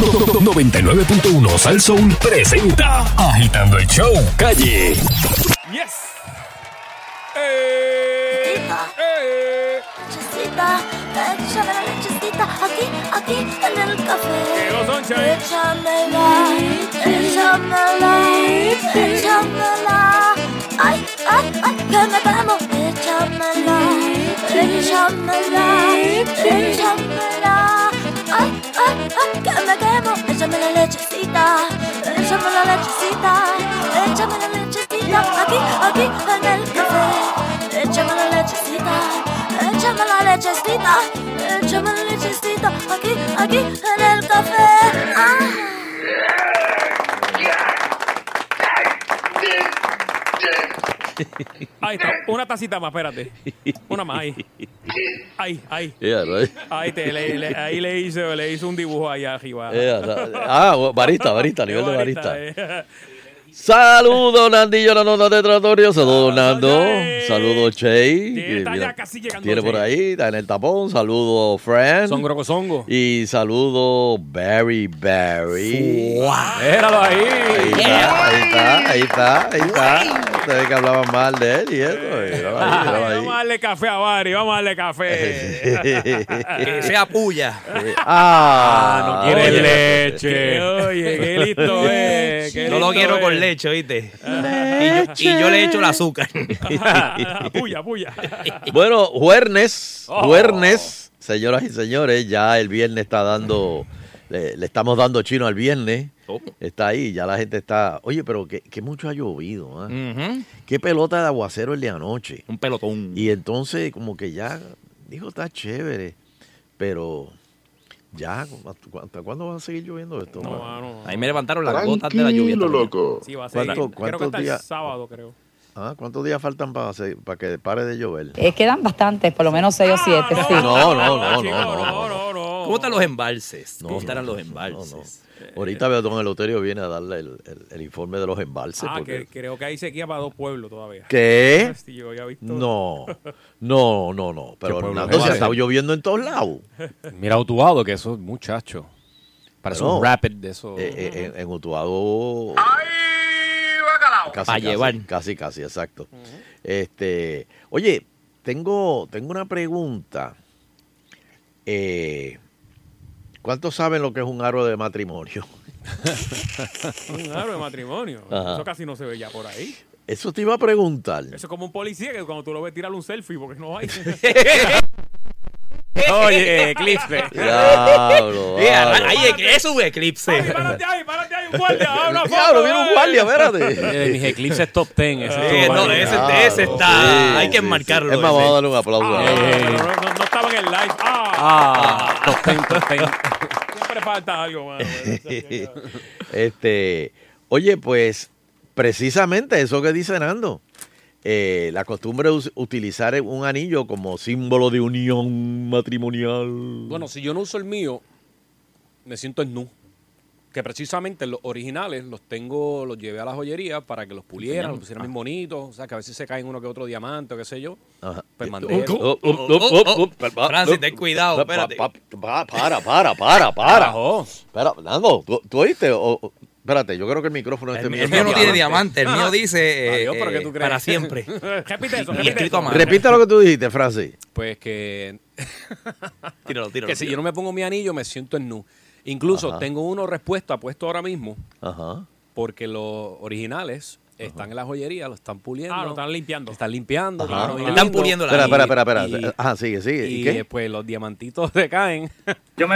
99.1 Sal Soul presenta Agitando el Show Calle. Yes. Eh, eh. Lechecita, échame la lechecita aquí, aquí en el café. Sunshine. Échamela, échamela, échamela. Ay, ay, ay, que me quemo. Échamela, échamela, échamela. Que me quemo. Échame la lechecita, échame la lechecita, échame la lechecita aquí, aquí en el café. Échame la lechecita, échame la lechecita, échame la lechecita aquí, aquí en el café. Ah. Ahí está. Una tacita más, espérate. Una más ahí. Ahí, ahí. Yeah, right. Ahí, te, le, le- ahí le hizo, le hizo un dibujo allá arriba. Yeah, ah, barista, barista, nivel de barista. eh. Saludos, Nandillo, la nota de Tratorio. Saludos, Nando. Saludos, Che. Sí, está Mira, ya casi llegando. Tiene por ahí, está en el tapón. Saludos, Fran. Son grocosongo. Y saludos, Barry Barry. Míralo ahí. Ahí está, ahí está, ahí está, ahí está. Ustedes que hablaban mal de él y eso. ahí, ahí. vamos a darle café a Bari, vamos a darle café. Que sea puya. ah, no quiere oye. leche. Oye, qué listo es. qué No lo quiero es. con leche, ¿oíste? Y yo, y yo le echo el azúcar. puya, puya. Bueno, jueves, Oh. jueves, señoras y señores, ya el viernes está dando, le, le estamos dando chino al viernes. ¿Cómo? Está ahí, ya la gente está. Oye, pero que, que mucho ha llovido. Ujú. Qué pelota de aguacero el de anoche. Un pelotón. Y entonces, como que ya, dijo, está chévere, pero ya, ¿hasta cuándo va a seguir lloviendo esto? No, mano? mano. Ahí me levantaron las gotas de la lluvia. Tranquilo, también. loco. Sí, va a ser. ¿Cuánto- creo que cuántos hasta el días? sábado, creo. Ah, ¿Cuántos días faltan para, para que pare de llover? Eh, quedan bastantes, por lo menos seis o siete, Ah, sí. No, no, no, no, no, no, no, no. ¿Cómo están los embalses? No, ¿Cómo no, estarán no, los no, embalses? Ahorita veo don Eloterio viene a darle el, el- el informe de los embalses. Ah, porque- que, creo que hay sequía para dos pueblos todavía. ¿Qué? Sí, yo había visto. No, no, no, no. Pero Hernando se ha estado lloviendo en todos lados. Mira Utuado, que eso es muchacho. Parece Bueno, un rapid de eso. Eh, eh, en, en Casi, llevar. Casi, casi, exacto. Este, oye, tengo, tengo una pregunta. Eh, ¿Cuántos saben lo que es un aro de matrimonio? Un aro de matrimonio. Ajá. Eso casi no se ve ya por ahí. Eso te iba a preguntar. Eso es como un policía que cuando tú lo ves tirar un selfie porque no hay. Oye, Eclipse. Diablo, ahí es un eclipse. Ay, párate ahí, párate ahí, un guardia. una Diablo, viene un eh. guardia, espérate. mis Eclipses top 10. Ese no, ese, ese está. sí, hay que enmarcarlo. sí. Es más, vamos a darle un aplauso. Ah, no, estaba en el live. Ah, Ah, top 10, top 10. siempre falta algo, mano. Este, oye, pues precisamente eso que dice Nando. Eh, la costumbre de us- utilizar un anillo como símbolo de unión matrimonial. Bueno, si yo no uso el mío, me siento en nu. Que precisamente los originales los tengo, los llevé a la joyería para que los pulieran, los pusieran bien bonitos. O sea, que a veces se caen uno que otro diamante o qué sé yo. Ajá. Pues mandé. Oh, oh, oh, oh, oh, oh, oh, Francis, oh, ten cuidado, espérate. pa- pa- Para, para, para, para. Espera, Nando, ¿tú, tú oíste? Espérate, yo creo que el micrófono este El, mío el mío no tiene diamante, el mío dice eh, Adiós, pero ¿qué eh, tú crees? para siempre. repite eso, Y repite eso. lo que tú dijiste, Francis. Pues que, Tíralo, tíralo. que si yo no me pongo mi anillo, me siento en nu. Incluso Ajá. tengo uno respuesta puesto ahora mismo, Ajá. porque los originales están en la joyería, lo están puliendo. Ah, lo están limpiando. Están limpiando. Ajá. claro, bien Están lindo. puliendo la Espera, espera, espera, espera. Y- Ajá, sigue, sigue. ¿Y, Y qué? después los diamantitos se caen. No,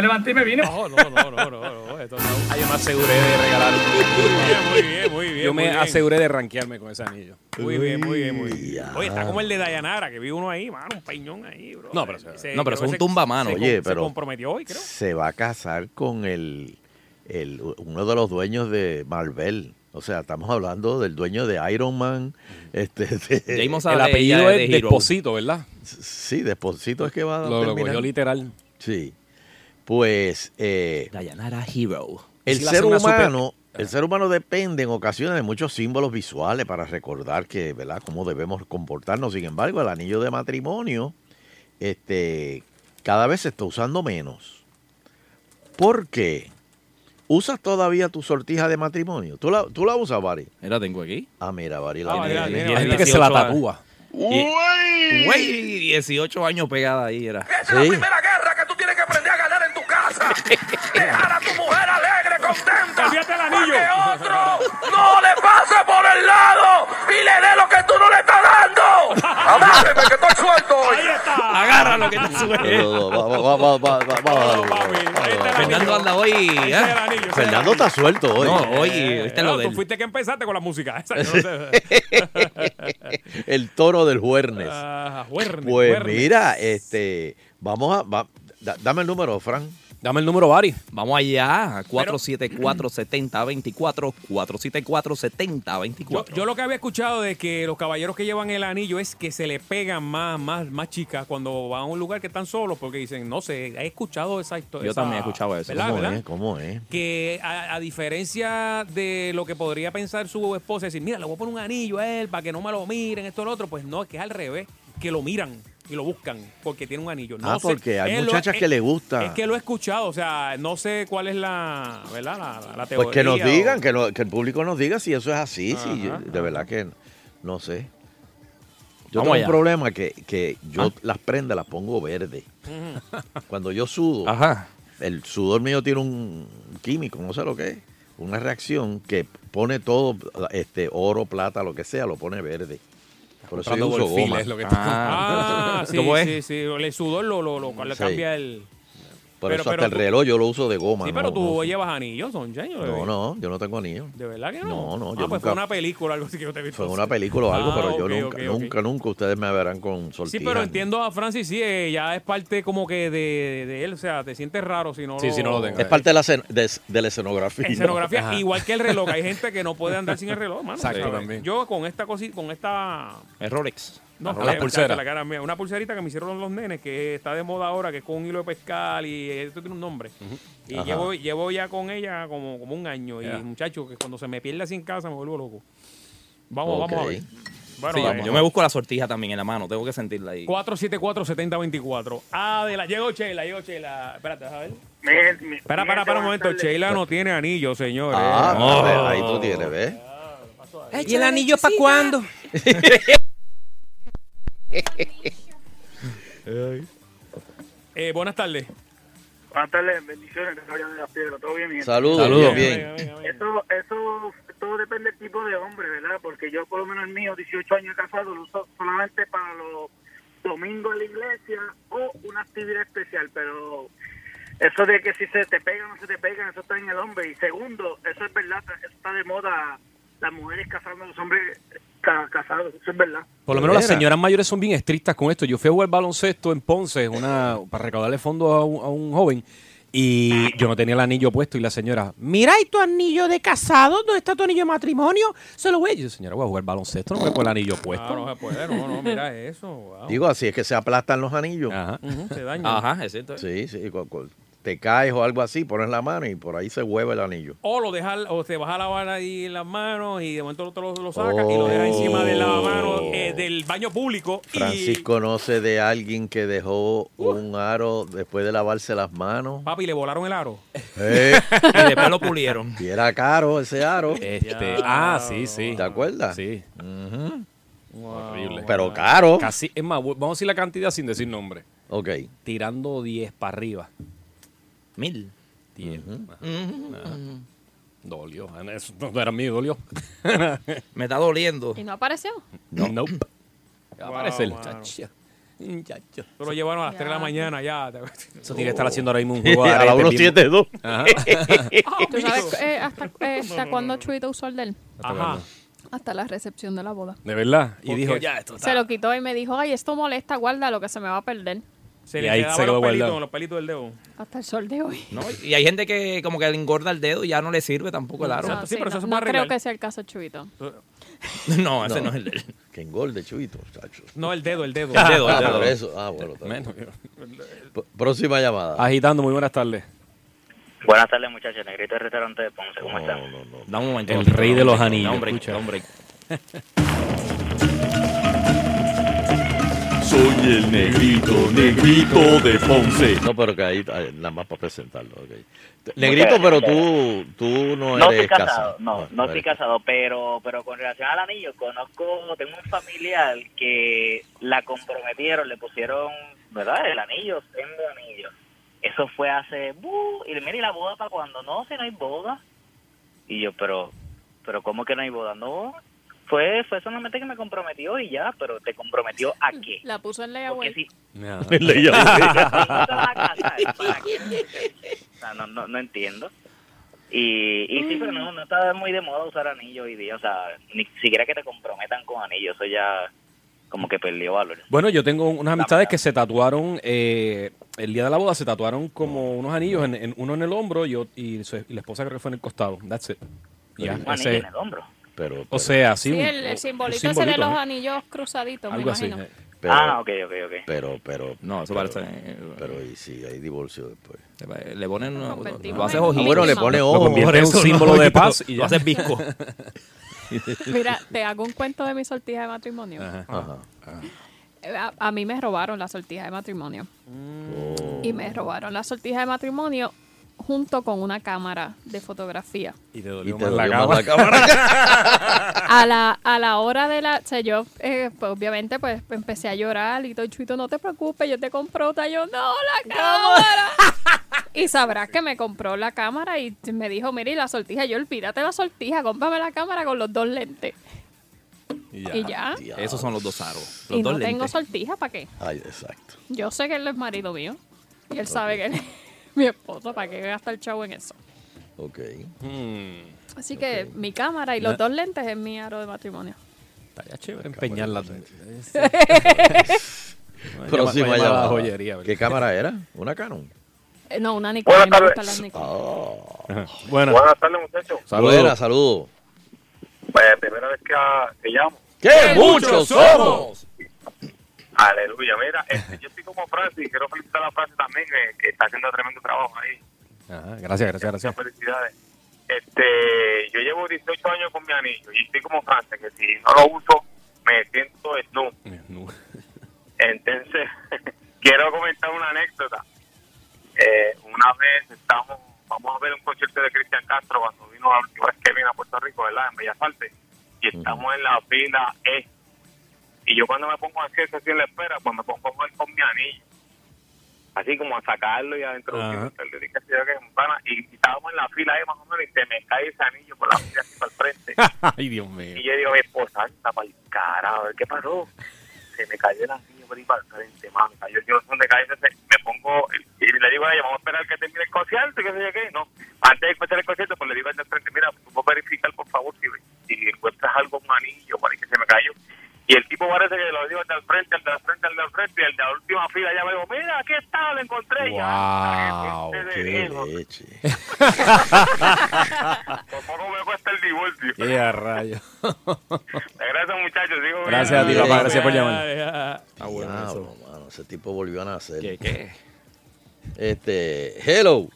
no, no, no, no, no, no. Esto no. Ah, yo me aseguré de regalar. Muy bien, muy bien. Yo me bien. aseguré de rankearme con ese anillo. Muy bien, muy bien, muy bien. Oye, está como el de Dayanara, que vi uno ahí, mano, un peñón ahí, bro. No, pero- no, pero es un se- tumbamano. se- Oye, se pero- comprometió hoy, creo. se va a casar con el, el uno de los dueños de Marvel. O sea, estamos hablando del dueño de Iron Man. Este, de- James El apellido de es. Desposito, ¿verdad? sí, Desposito es que va a Lo, lo cogió literal. Sí. Pues eh, Dayanara Hero. el Sí, ser super- humano, el ser humano depende en ocasiones de muchos símbolos visuales para recordar que, ¿verdad?, cómo debemos comportarnos. Sin embargo, el anillo de matrimonio, este, cada vez se está usando menos. ¿Por qué? ¿Usas todavía tu sortija de matrimonio? ¿Tú la, tú la usas, Bari? La tengo aquí. Ah, mira, Bari la Ah, tiene. La hay gente que se la 18 años. tatúa. Y- Güey, 18 años pegada ahí era. Sí. guerra que tú tienes que aprender a ganar en tu casa. Dejar a tu mujer alegre, contenta. Olvídate el anillo. Para que otro no le pase por el lado y le dé lo que tú no le estás dando. Agárreme que estoy suelto hoy. Ahí está. Agarra lo que te No, sube. no, va, va, va, va, va, va, va, No, va, papi, va, ahí está va. el Fernando anda hoy. ¿eh? Fernando está suelto hoy. No, hoy, Eh, no, lo de tú fuiste que empezaste con la música. El toro del Juernes. Ah, Juernes, Pues Juernes. mira, este, vamos a, va- da- dame el número, Fran. Dame el número, Bari. Vamos allá. 474-7024. 474-7024. Yo, yo lo que había escuchado de que los caballeros que llevan el anillo es que se le pegan más, más, más chicas cuando van a un lugar que están solos porque dicen, no sé, he escuchado esa historia. Yo también he escuchado eso. ¿Verdad? ¿Cómo ¿verdad? es? ¿Cómo es? Que a, a diferencia de lo que podría pensar su esposa, decir, mira, le voy a poner un anillo a él para que no me lo miren, esto lo otro, pues no, es que es al revés, que lo miran y lo buscan porque tiene un anillo. No Ah, sé, porque hay lo- muchachas es- que le gusta. Es que lo he escuchado, o sea, no sé cuál es la, ¿verdad? La, la teoría. Pues que nos o- digan, que, no- que el público nos diga si eso es así, si yo- de verdad que no sé. Yo Vamos tengo allá. un problema que, que yo las prendas las pongo verde. Cuando yo sudo, Ajá. el sudor mío tiene un químico, no sé lo que es, una reacción que pone todo, este oro, plata, lo que sea, lo pone verde. Por eso yo uso goma. es lo que Ah. Ah, sí, sí, sí. El sudor lo, lo, lo- le cambia el. Por Pero- eso pero hasta el tú- reloj yo lo uso de goma. Sí, no- pero tú no, llevas anillos, son lo no, no, yo no tengo anillo. ¿De verdad que no? No, no, Ah, yo pues nunca- fue una película algo así que yo te he visto. Fue una película o algo, Ah, pero yo nunca, nunca, nunca ustedes me verán con Sí, sortija. pero ni- entiendo a Francis, sí, eh, ya es parte como que de, de él, o sea, te sientes raro si no Sí, si no lo tengo. Es parte de la, de, de la escenografía. Escenografía, Ajá. igual que el reloj. Hay gente que no puede andar sin el reloj, mano. Exacto, también. Yo con esta cosita, con esta Es Rolex. No, Las eh, pulseras. la cara mía. Una pulserita que me hicieron los nenes, que está de moda ahora, que es con un hilo de pescar y esto tiene un nombre. Y Ajá. llevo, llevo ya con ella como, como un año. Y muchacho, que cuando se me pierde así en casa me vuelvo loco. Vamos, vamos a ver. Bueno, Sí, yo me busco la sortija también en la mano. Tengo que sentirla ahí. 474-7024. Ah, de la. Llegó Sheila, llegó Sheila. Espérate, a ver. Mi- mi- Espera, espera, espera un momento. Sheila no tiene anillo, señores. Ah, Oh. a ver, ahí tú tienes, ¿ves? ¿Y el anillo para cuándo? Eh, buenas tardes. Buenas tardes, bendiciones, de la piedra, todo bien? Saludos, Saludos. bien, bien. Eso, eso, todo depende del tipo de hombre, ¿verdad? Porque yo, por lo menos el mío, 18 años de casado, lo uso solamente para los domingos en la iglesia o una actividad especial, pero eso de que si se te pegan o no se te pegan, eso está en el hombre. Y segundo, eso es verdad, eso está de moda, las mujeres casando a los hombres ca- casados, eso es verdad. Por lo menos las señoras mayores son bien estrictas con esto. Yo fui a jugar baloncesto en Ponce una, para recaudarle fondos a un, a un joven y yo no tenía el anillo puesto y la señora, mira, ¿y tu anillo de casado? ¿Dónde está tu anillo de matrimonio? Se lo voy. Y yo, señora, voy a jugar baloncesto, no me pongo el anillo puesto. Ah, no se puede, no, no, mira eso. wow. Digo, así es que se aplastan los anillos. Ajá. Ujú, se daña. Ajá, es cierto. Sí, sí. cu- cu- te caes o algo así, pones la mano y por ahí se hueve el anillo. O lo dejas, o te vas a lavar ahí las manos y de momento otro lo, lo sacas y lo dejas encima del lavamanos eh, del baño público. y- Francis conoce de alguien que dejó un aro después de lavarse las manos. Papi, le volaron el aro. Eh, Y después lo pulieron. y era caro ese aro. Este, ah, sí, sí. ¿Te acuerdas? Sí. Horrible. Pero caro. Casi, es más, vamos a decir la cantidad sin decir nombre. Ok. Tirando 10 para arriba. Mil. 10. Dolió. Eso no era mío, dolió. Me está doliendo. Y no apareció. No. Nope. Va a aparecer. mano. Chacha. Muchacho. Eso lo llevaron a las Ya. 3 de la mañana ya. Eso tiene que estar haciendo ahora mismo un juego a la arete mismo. 172. Ajá. ¿Tú sabes eh, hasta, eh, hasta cuándo Chuito usó el de él? Ajá. Hasta la recepción de la boda. De verdad. Y ¿Por dijo, ya, esto está. Se lo quitó y me dijo, ay, esto molesta, guarda lo que se me va a perder. Se Y le ahí se quedó los pelitos, los pelitos del dedo. Hasta el sol de hoy. ¿no? Y hay gente que como que le engorda el dedo y ya no le sirve tampoco el aro. Exacto, sí, pero eso no, se no puede creo arreglar. que sea el caso de Chuito. No, ese no, es el de él. Que engorde, chuito, muchachos. No, el dedo, el dedo. El dedo, el Ah, dedo. por eso. Ah, bueno. está bien. Menos. P- Próxima llamada. Agitando, muy buenas tardes. Buenas tardes, muchachos. Negrito del restaurante de Ponce, ¿cómo están? No, no, no. Da un momento. El rey de los anillos, break, escucha. break. soy el negrito, negrito de Ponce. No, pero que ahí nada más para presentarlo. ok. Negrito, pero tú, tú no No eres estoy casado, no, no estoy eres casado, pero pero con relación al anillo, conozco, tengo un familiar que la comprometieron, le pusieron, ¿verdad? El anillo, siendo anillo. Eso fue hace, ¡bu! y mire, ¿y la boda para cuando no, si no hay boda. Y yo, pero, pero ¿cómo que no hay boda? No, fue, fue solamente que me comprometió y ya, pero te comprometió a qué? La puso en Porque layaway. si, o sea, no, no, no entiendo. Y, y sí, pero no, no está muy de moda usar anillo hoy día. O sea, ni siquiera que te comprometan con anillo. Eso ya como que perdió valor. Bueno, yo tengo unas amistades que se tatuaron, eh, el día de la boda se tatuaron como unos anillos, en, en- uno en el hombro y, y, su- y la esposa creo que fue en el costado. That's it. Ya, Un anillo ese- en el hombro. Pero, o sea, sí. Sí, un- el, el un simbolito los ¿no? anillos cruzaditos, me Algo imagino. eh. Pero, ah, ok, ok, ok. Pero, pero. No, eso pero- parece- eh, Pero, y si hay divorcio después. Le ponen una, lo haces ojito. Ah, bueno, le pone Lo ojo. convierte en eso, símbolo no, de paz y lo haces visco. Mira, te hago un cuento de mi sortija de matrimonio. Ajá. Eh, A, a mí me robaron la sortija de matrimonio. Oh. Y me robaron la sortija de matrimonio junto con una cámara de fotografía. Y te Y dolió te más la más cámara. A la, a la hora de la... O sea, yo, eh, pues, obviamente, pues empecé a llorar y todo, Chuito, no te preocupes, yo te compro otra. Yo, no, la cámara. y sabrás que me compró la cámara y me dijo, mira, y la sortija. Yo, olvídate la sortija, cómprame la cámara con los dos lentes. Y ya. Esos son los dos aros. Los Y dos no tengo sortija, ¿para qué? Ay, exacto. Yo sé que él es marido mío. Y él sabe que él es mi esposo. ¿Para qué gasta el chavo en eso? Ok. Así que mi cámara y los dos lentes es mi aro de matrimonio. Estaría chévere empeñarla. Próxima Llama- llama a la llamada. joyería. ¿Qué cámara era? ¿Una Canon? Eh, no, una Nikon. Buenas tardes. las Nikon. Ah. Bueno, Buenas tardes, muchachos. saludos. Buena, saludos. Pues, primera vez que, ah, que llamo. ¡Qué muchos somos! Aleluya. Mira, este, yo estoy como Francis. Quiero felicitar a Francis también, que, que está haciendo tremendo trabajo ahí. Ajá, gracias, gracias, gracias. Muchas felicidades. Este, yo llevo 18 años con mi anillo y estoy como Francis, que si no lo uso, me siento snu. Entonces, quiero comentar una anécdota. Eh, una vez estamos, vamos a ver un concierto de Cristian Castro cuando vino la última vez que vino a Puerto Rico, ¿verdad? En Bellas Artes. Y estamos en la fila E. Y yo cuando me pongo así, así en la espera, pues me pongo a jugar con mi anillo. Así como a sacarlo y a introducirlo. Pana, y estábamos en la fila E más o menos y se me cae ese anillo por la fila así para el frente. Ay, Dios mío. Y yo digo a mi esposa, anda para el carajo, ¿qué pasó? Se me cayó el anillo por ahí para el frente, manta. Yo, yo no sé dónde cae ese, me pongo, y le digo a ella, vamos a esperar que termine el concierto, y que se llegue. No, antes de empezar el concierto, pues le digo al frente, mira, tú puedes verificar, por favor, si, si encuentras algo, un anillo, por ahí que se me cayó. Y el tipo parece que lo digo al del frente, al del frente, al del frente, y el de la última fila ya me dijo, mira, aquí está, lo encontré. Y ya, Wow, este de ¡Qué leche! Por poco me cuesta el divorcio. ¡Qué a rayo! Gracias, muchachos. Digo, Gracias a ti, Bien. papá. Gracias por llamar. Ah, bueno, eso. mano, ese tipo volvió a nacer. ¿Qué, qué? Este, hello.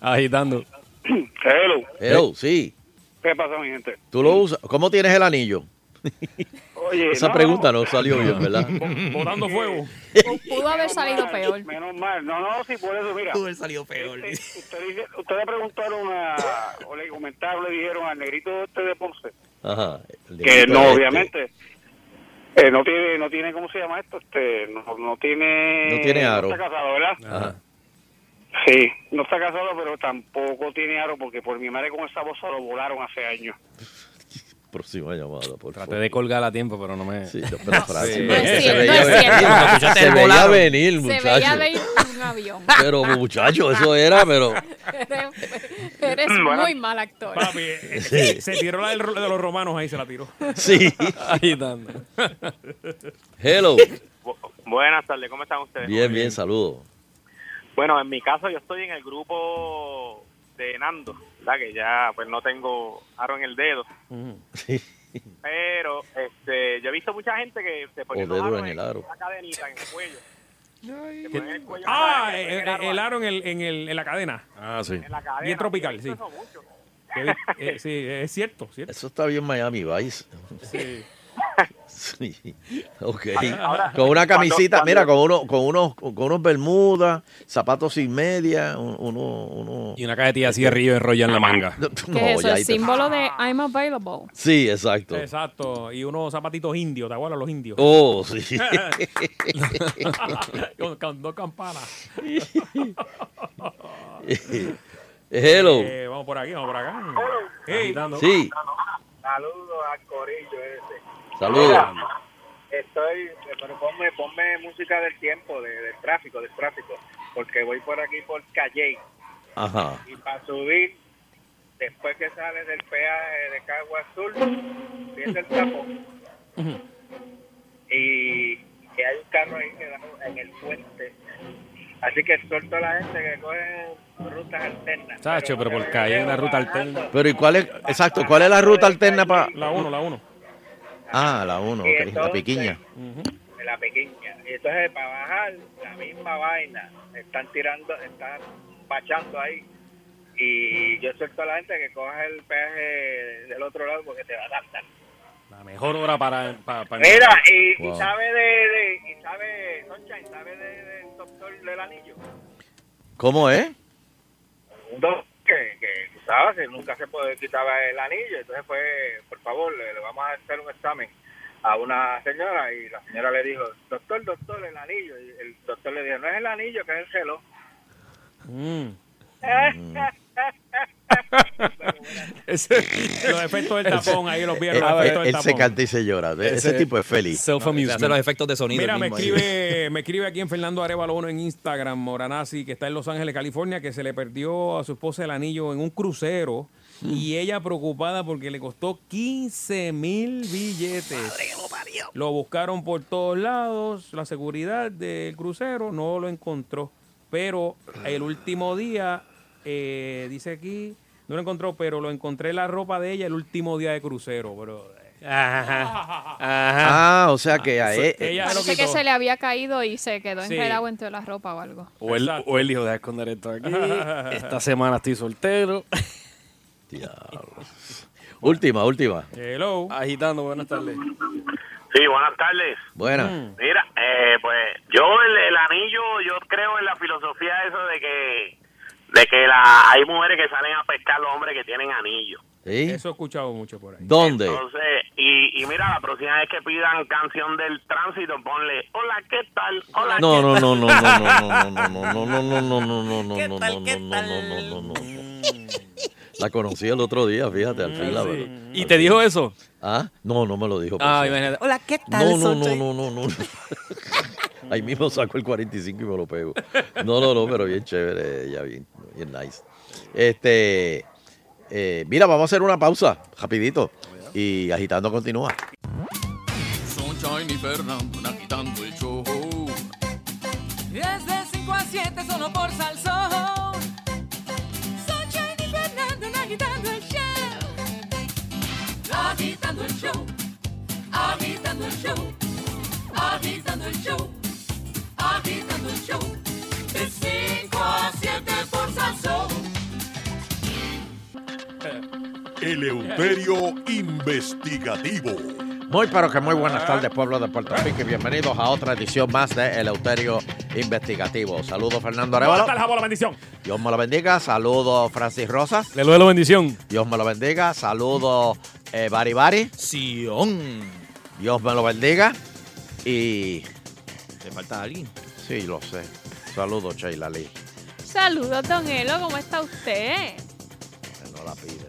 Agitando. Hello. Hello, sí. ¿Qué pasa, mi gente? ¿Tú lo usas? ¿Cómo tienes el anillo? Oye, Esa no, pregunta no salió bien, ¿verdad? Botando fuego. Pu- Pudo haber salido mal, peor. Menos mal. No, no, sí, por eso, mira. Pudo haber salido peor. Este, usted dice- ustedes preguntaron a, o le comentaron, le dijeron al negrito este de Ponce, Ajá. que no, este. obviamente, eh, no tiene, no tiene, ¿cómo se llama esto? Este, no, no tiene... No tiene aro. No está casado, ¿verdad? Ajá. Sí, no está casado, pero tampoco tiene aro, porque por mi madre con esa voz lo volaron hace años. Próxima llamada, por Traté favor. de colgar a tiempo, pero no me. Sí, no, pero Francis, Sí. pero es se cierto, veía no es venir. Se veía venir, Se muchacho. veía venir un avión. Pero, muchacho, eso era, pero... Eres, muy mal actor. Papi, eh, se, se tiró la de los romanos ahí, se la tiró. Sí. Agitando. Hello. buenas tardes, ¿cómo están ustedes? Bien, bien, saludos. Bueno, en mi caso yo estoy en el grupo de Nando, ¿verdad? Que ya pues no tengo aro en el dedo, Sí. pero este yo he visto mucha gente que se pone en el aro. una cadenita en el cuello. El cuello Ah, eh, eh, el aro en, el, en, el, en la cadena. Ah, sí. en la cadena. bien tropical, sí. eso mucho. Eh, sí, es cierto, cierto. Eso está bien Miami Vice. Sí. Sí. Ok. Ahora, con una camisita, cuando- mira, con uno, con unos, con unos bermudas, zapatos sin media, un- uno, uno. Y una cajetilla así de río enrolla en la manga. No, El te- símbolo de I'm available. Sí, exacto. Exacto. Y unos zapatitos indios, ¿te acuerdas los indios? Oh, sí. con, con dos campanas. Hello. Eh, vamos por aquí, vamos por acá. Hey. Sí, Saludos al corillo ese. Saludos. Estoy, pero ponme, ponme música del tiempo, de- del tráfico, del tráfico, porque voy por aquí por Calle Ajá. y para subir, después que sale del peaje de Cagua Azul, viene el tapón y, y hay un carro ahí que da en el puente. Así que suelto a la gente que coge rutas alternas. Chacho, pero por calle hay una ruta alterna. Pero ¿y cuál es, exacto, cuál es la ruta alterna para...? La 1, la 1. Ah, la uno, Y ok, la entonces, piquiña. de la pequeña. Y entonces para bajar, la misma vaina. Están tirando, están bachando ahí. Y yo suelto a la gente que coge el peaje del otro lado porque te va a dar. La mejor hora para... para, para- Mira, y, y Wow. sabe de, de, y sabe, Sunshine, sabe de- del doctor del anillo. ¿Cómo es? Un doctor que, que sabes nunca se puede quitar el anillo. Entonces fue, por favor, le, le vamos a hacer un examen a una señora y la señora le dijo, doctor, doctor, el anillo. Y el doctor le dijo, no es el anillo, que es el reloj. Mm. Los efectos del tapón, ahí los Él, vieron, los del él se tapón. canta y se llora. Ese, Ese- tipo es feliz. Se hace los efectos de sonido. Mira, me escribe, me escribe aquí en Fernando Arevalo 1 en Instagram, Moranasi, que está en Los Ángeles, California, que se le perdió a su esposa el anillo en un crucero y ella preocupada porque le costó 15 mil billetes. Lo buscaron por todos lados, la seguridad del crucero no lo encontró, pero el último día, eh, dice aquí, no lo encontró, pero lo encontré en la ropa de ella el último día de crucero, bro. Ajá. Ajá. Ah, o sea que a él- Ella lo Parece que quitó. se le había caído y se quedó Sí. enredado entre la ropa o algo. O él, Exacto. o él dijo, deja esconder esto aquí. Esta semana estoy soltero. Diablos. Última, última. Hello. Agitando, buenas tardes. Sí, buenas tardes. Buena. Mira, eh, pues yo el, el anillo, yo creo en la filosofía eso de que de que la, hay mujeres que salen a pescar los hombres que tienen anillo. ¿Sí? Eso he escuchado mucho por ahí. ¿Dónde? Entonces, y, y mira, la próxima vez que pidan canción del tránsito, ponle, hola, ¿qué tal? Hola, No, ¿qué no, tal?" no, no, no, no, no, no, no, no, no, no, no, no, no, no, no, no, no, no, no, no. La conocí el otro día, fíjate, al fin la verdad. ¿Y te dijo eso? ¿Ah? No, no me lo dijo. Ah, imagínate. Hola, ¿qué tal? No, no, no, no, no, no. Ahí mismo saco el 45 y me lo pego. No, no, no, pero bien chévere, ya bien, bien nice. Este, eh, mira, vamos a hacer una pausa, rapidito, y agitando continúa. Sunshine y Fernando agitando el show. Es de 5 a 7 solo por Salsón. Agitando el show. Agitando el show. Agitando el show. Agitando el show. De 5 a 7 por Salsón. Eleuterio Investigativo. Muy pero que muy buenas tardes, pueblo de Puerto Rico, y bienvenidos a otra edición más de Eleuterio Investigativo. Saludos, Fernando Arevalo. Buenas tardes, abuelo, bendición. Dios me lo bendiga. Saludos, Francis Rosas. Le doy la bendición. Dios me lo bendiga. Saludos, eh, Bari Bari. Sion. Dios me lo bendiga. Y Te falta alguien. sí, lo sé. Saludos, Sheila Lee. Saludos, don Elo, ¿cómo está usted? No la pide,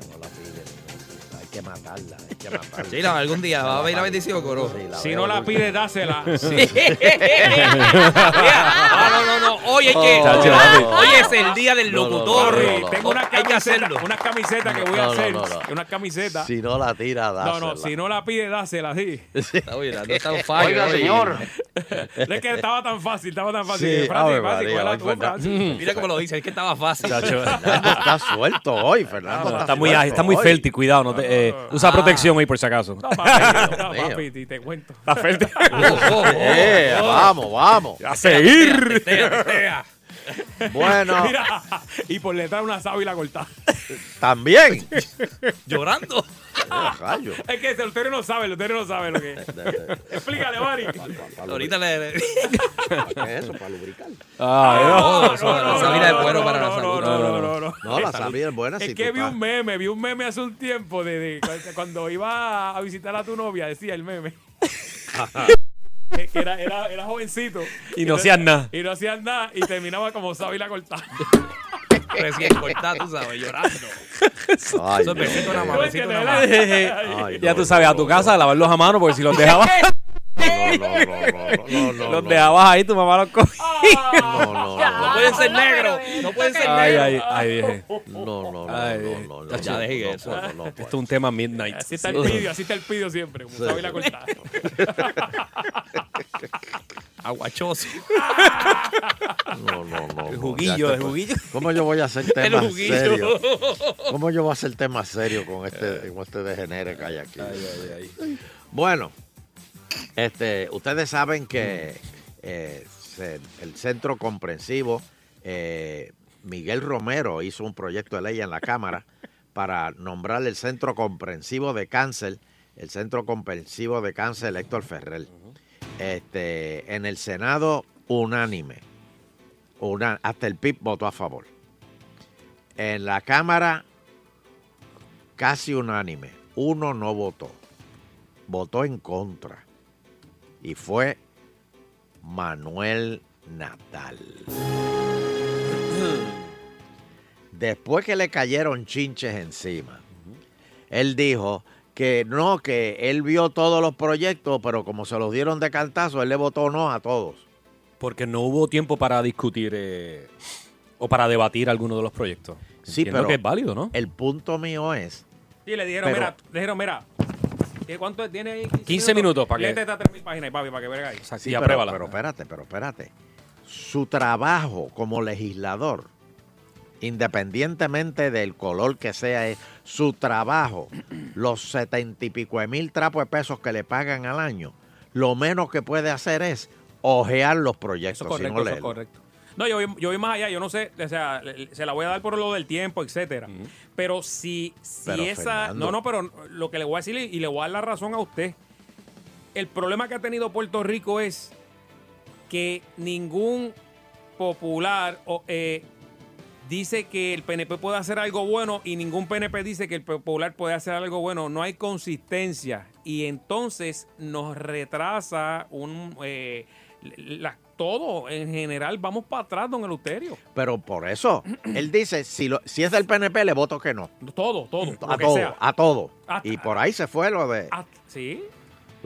que matarla, hay que matarla. Sheila, algún día va a ver la bendición, Coro. Sí, la Si no la pide, dásela. Ah, no, no, no. Hoy, hay que, Chacho, hoy, papi. es el día del No, no, no, locutor. no, no. Tengo una Hay que camiseta, hacerlo. una camiseta que voy a no, hacer. no, no. Una camiseta. Si no la tira, dásela. no, no, si no la pide, dásela, sí. Está. Oiga, señor. es que estaba tan fácil, estaba tan fácil. Sí, que Francis, Ave Francis, María, ¿cuál es hoy tú, fue- Francis? Mira cómo lo dice, es que estaba fácil. Fernando está suelto hoy, Fernando. Está muy, está muy fértil, cuidado. No te, usa protección ahí por si acaso. No, papi, no, Mío. papi, te cuento. Está fértil. Eh, vamos, vamos. A seguir. Bueno, Mira, y por detrás una sábila cortada. también. Llorando. Rayo. Es que el Eleuterio no sabe, el Eleuterio no sabe lo que es. Explícale, Mari. Ahorita le. ¿Qué es eso? ¿Para lubricar? Ah, no, no, la salida es bueno para la salud. No, no, no, no. No, la salida es buena Es que vi un meme, vi un meme hace un tiempo de, cuando- iba a visitar a tu novia, decía el meme. que era, era, era jovencito. Y no hacían nada. Y no hacían nada y terminaba como Sabila cortada. Recién cortada, tú sabes, llorando. Ay, Eso es besito mío. nada más, besito nada más. Ay, ya no, tú sabes, a tu casa a lavarlos a mano porque si los dejabas, No, no, no, los dejabas ahí, tu mamá los cogía. No, no, no. No pueden ser negros. No pueden ser Ay, negros. ay, ay, dije. No, no, no, Ay, no, ya dejé eso. Esto es un tema midnight. Así está el pidio, así está el pidio siempre, como Sí. Sabila cortada. Aguachoso. No, no, no. El juguillo, el juguillo. ¿Cómo yo voy a hacer temas serios? ¿Cómo yo voy a hacer temas serios con este, con este degenere que hay aquí? Bueno, este, ustedes saben que eh, se- el Centro Comprensivo, eh, Miguel Romero hizo un proyecto de ley en la Cámara para nombrar el Centro Comprensivo de Cáncer, el Centro Comprensivo de Cáncer Héctor Ferrer. Este, en el Senado, unánime. Una, hasta el PIB votó a favor. En la Cámara, casi unánime. Uno no votó. Votó en contra. Y fue Manuel Natal. Después que le cayeron chinches encima, él dijo que no, que él vio todos los proyectos, pero como se los dieron de cantazo, él le votó no a todos. Porque no hubo tiempo para discutir eh, o para debatir alguno de los proyectos. Sí, Entiendo pero que es válido, ¿no? el punto mío es Y le dijeron, Pero- mira, le dijeron, mira, ¿qué- ¿cuánto tiene ahí? 15 minutos para que- Léete estas 3.000 páginas, papi, para que verga ahí. Sí, y pero, apruébala. pero espérate, pero espérate. Su trabajo como legislador, independientemente del color que sea, es su trabajo, los setenta y pico de mil trapos de pesos que le pagan al año, lo menos que puede hacer es ojear los Eso proyectos, es correcto, si no eso correcto. No, yo, voy- yo voy más allá, yo no sé, o sea, se la voy a dar por lo del tiempo, etcétera. Pero si, si Pero, esa. Fernando. No, no, pero lo que le voy a decir y le voy a dar la razón a usted. El problema que ha tenido Puerto Rico es que ningún popular o, eh, dice que el PNP puede hacer algo bueno y ningún PNP dice que el popular puede hacer algo bueno. No hay consistencia y entonces nos retrasa un eh, todo en general. Vamos para atrás, don Eleuterio. Pero por eso, él dice, si, lo- si es del PNP, le voto que no. Todo, todo, A todo, a todo. Y por ahí se fue lo de, sí.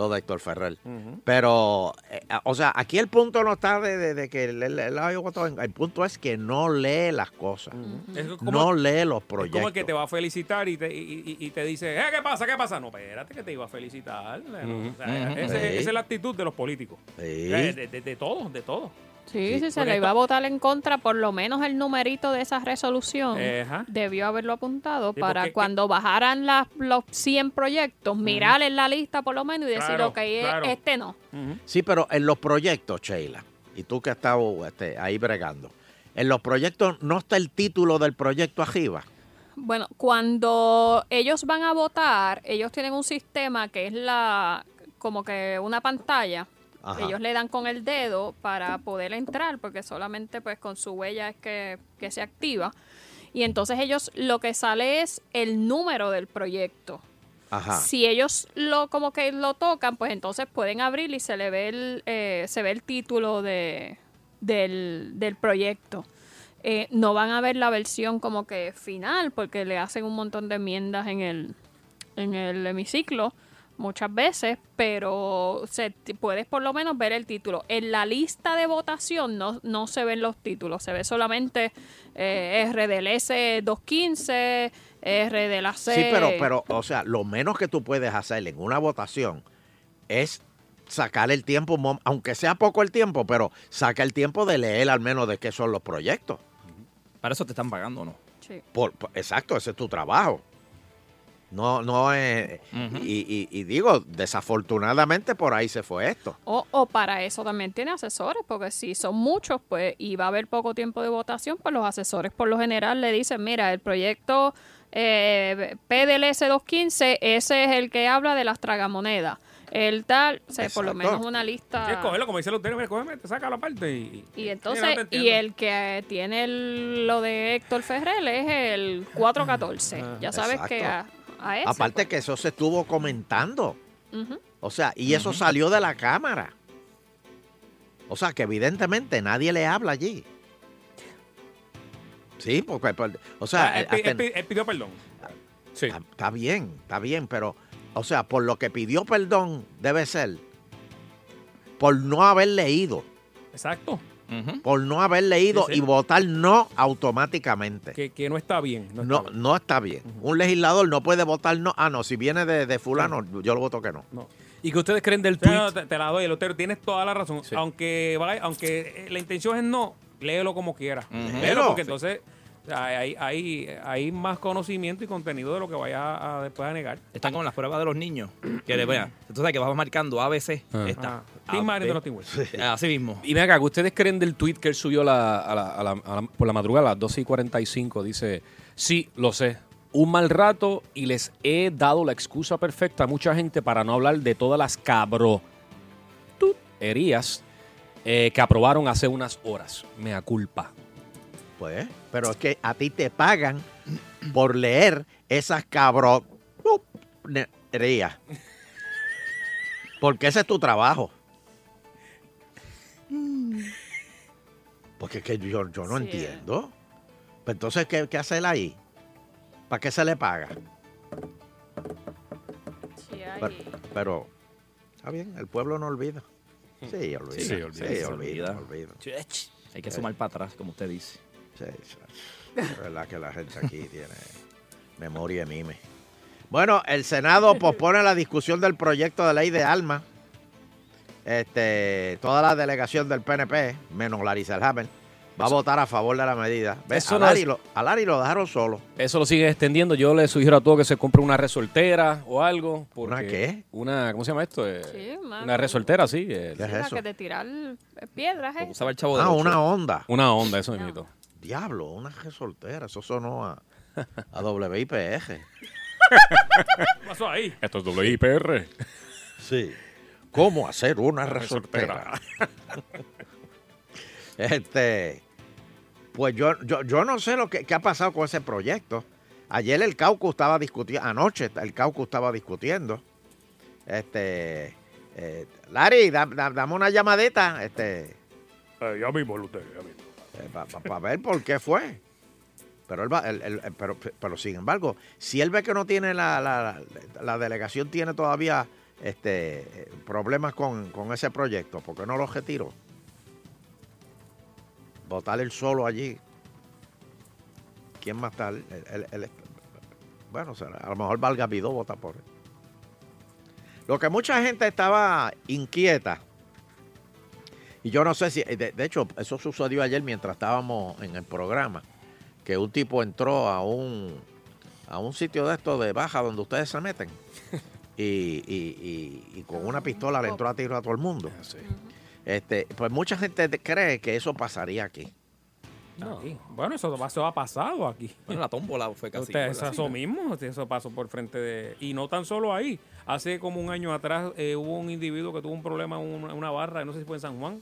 Lo de Héctor Ferrer. Pero, eh, o sea, aquí el punto no está de, de- de que él, El punto es que no lee las cosas. Es como- no lee los Es proyectos. como el que te va a felicitar y te, y, y- y te dice, eh, ¿qué pasa? ¿Qué pasa? No, espérate que te iba a felicitar. O sea, Ujú. ese- Sí. Esa es la actitud de los políticos. Sí. De, de, de- de todo, de todo. Sí, si se le iba a votar en contra, por lo menos el numerito de esa resolución Ajá. debió haberlo apuntado Sí, para porque- cuando bajaran las, los 100 proyectos, mirar en la lista por lo menos y decir, Claro, ok, e- claro. este no. Sí, pero en los proyectos, Sheila, y tú que has estado este, ahí bregando, en los proyectos no está el título del proyecto arriba. Bueno, cuando ellos van a votar, ellos tienen un sistema que es la como que una pantalla. Ajá. Ellos le dan con el dedo para poder entrar, porque solamente pues con su huella es que, que se activa. Y entonces ellos lo que sale es el número del proyecto. Ajá. Si ellos lo como que lo tocan, pues entonces pueden abrir y se le ve el, eh, se ve el título de, del, del proyecto. Eh, no van a ver la versión como que final, porque le hacen un montón de enmiendas en el, en el hemiciclo muchas veces, pero se, puedes por lo menos ver el título. En la lista de votación no, no se ven los títulos, se ve solamente eh, R del S215, R de la C. Sí, pero, pero, o sea, lo menos que tú puedes hacer en una votación es sacar el tiempo, mom- aunque sea poco el tiempo, pero saca el tiempo de leer al menos de qué son los proyectos. Para eso te están pagando, ¿no? Sí. Por, por- exacto, ese es tu trabajo. No, no es. y, y- y digo, desafortunadamente por ahí se fue esto. O, o para eso también tiene asesores, porque si son muchos, pues, y va a haber poco tiempo de votación, pues los asesores por lo general le dicen, mira, el proyecto eh, PDLS 215, ese es el que habla de las tragamonedas. El tal, o sea, por lo menos una lista. Sí, como cógeme, te saca la parte y... Y entonces, no y el que tiene el- lo de Héctor Ferrell es el 414. Ah, ya sabes que a. Aparte que eso se estuvo comentando. O sea, y eso salió de la cámara. O sea, que evidentemente nadie le habla allí. Sí, porque, pues, o sea, Ah, él, eh, hasta- él pi- él pidió perdón. Sí. está, está bien, está bien, pero, o sea, por lo que pidió perdón debe ser por no haber leído, Exacto. Por no haber leído Sí, sí. y votar no automáticamente. Que, que no está bien. No, No, está bien. no está bien. Un legislador no puede votar no. Ah, no, si viene de, de fulano, yo lo voto que no. ¿Y qué ustedes creen del Sí, no, tweet? te, te la doy, Elotero, tienes toda la razón. Aunque vaya- aunque eh, la intención es no, léelo como quiera. Ujú. Léelo porque Sí. entonces o hay, hay, hay más conocimiento y contenido de lo que vaya a, después a negar. Están con las pruebas de los niños. Que le vean. Entonces que vas marcando ABC. Está. Ah. Team de los Team. Así mismo. Y ven acá, ¿qué ustedes creen del tweet que él subió la- a la- a la- a la- por la madrugada a las 12 y 45? Dice, sí, lo sé. Un mal rato y les he dado la excusa perfecta a mucha gente para no hablar de todas las cabroterías eh, que aprobaron hace unas horas. Mea culpa. Pues, pero es que a ti te pagan por leer esas cabronerías. Porque ese es tu trabajo. Porque es que yo, yo no Sí. entiendo. Pues entonces, ¿qué, qué hace él ahí? ¿Para qué se le paga? Sí, Pero, pero, está bien, el pueblo no olvida. Sí, olvida. Sí, Sí, olvida, olvida, se olvida, olvida. Hay que sumar para atrás, como usted dice. Sí, sí. Es verdad que la gente aquí tiene memoria de mime. Bueno, el Senado pospone la discusión del proyecto de ley de armas. Este, toda la delegación del PNP, menos Larissa Elhamer, va a votar a favor de la medida. Eso a, no Larry es- lo, a Larry lo dejaron solo. Eso lo sigue extendiendo. Yo le sugiero a todos que se compre una resoltera o algo. porque- ¿Una qué? Una, ¿cómo se llama esto? Eh, Sí, una- una resoltera, sí. eh, ¿Qué es la eso? que de tirar piedras, ¿eh? Usaba el chavo Ah, una onda. Una onda, eso mismo. Diablo, una resoltera. Eso sonó a, a WIPR. ¿Qué pasó ahí? Esto es WIPR. Sí. ¿Cómo hacer una resortera? este, pues yo, yo, yo no sé lo que, qué ha pasado con ese proyecto. Ayer el caucus estaba discutiendo, anoche el caucus estaba discutiendo. Este, eh, Larry, da- da- dame una llamadita, este, Eh, ya mismo, Lutero, ya mismo. para ver por qué fue. Pero, él va- él- él- pero, pero sin embargo, si él ve que no tiene la, la, la- la delegación tiene todavía este problemas con, con ese proyecto, ¿por qué no lo retiró? Votar él solo allí. ¿Quién más él- bueno, a lo mejor Valga Vidó vota por él. Lo que mucha gente estaba inquieta, y yo no sé si, de, de hecho, eso sucedió ayer mientras estábamos en el programa, que un tipo entró a un, a un sitio de esto de baja donde ustedes se meten y, y- y- y con una pistola le entró a tiro a todo el mundo. Este, pues mucha gente cree que eso pasaría aquí. Aquí. Bueno, eso, eso ha pasado aquí. Bueno, la tómbola fue casi. Usted, eso así, ¿no? mismo, eso pasó por frente de... Y no tan solo ahí. Hace como un año atrás eh, hubo un individuo que tuvo un problema en una, una barra, no sé si fue en San Juan.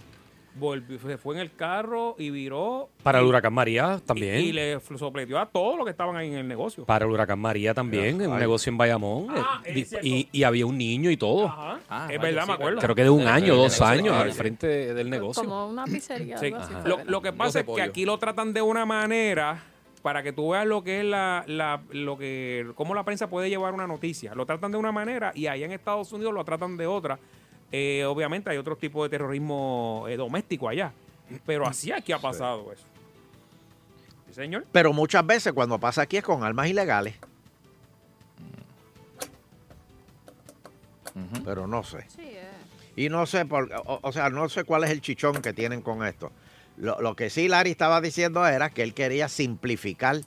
Volvió- se fue en el carro y viró. Para el huracán María también. Y, y le sopleteó a todos los que estaban ahí en el negocio. Para el huracán María también, en un negocio en Bayamón. Ah, eh, y, y había un niño y todo. Ajá. Ah, es vaya, verdad, sí, me acuerdo. Creo que de un año, dos años al frente de- del negocio. Como una pizzería. Sí. algo así fue, Lo, lo que pasa es que aquí lo tratan de una manera para que tú veas lo que es la, la- lo que cómo la prensa puede llevar una noticia. Lo tratan de una manera y allá en Estados Unidos lo tratan de otra. Eh, obviamente hay otros tipos de terrorismo eh, doméstico allá, pero así aquí ha pasado eso. Sí, señor. Pero muchas veces cuando pasa aquí es con armas ilegales. Pero no sé. Sí, eh. Y no sé, por, o, o sea, no sé cuál es el chichón que tienen con esto. Lo, lo que sí Larry estaba diciendo era que él quería simplificar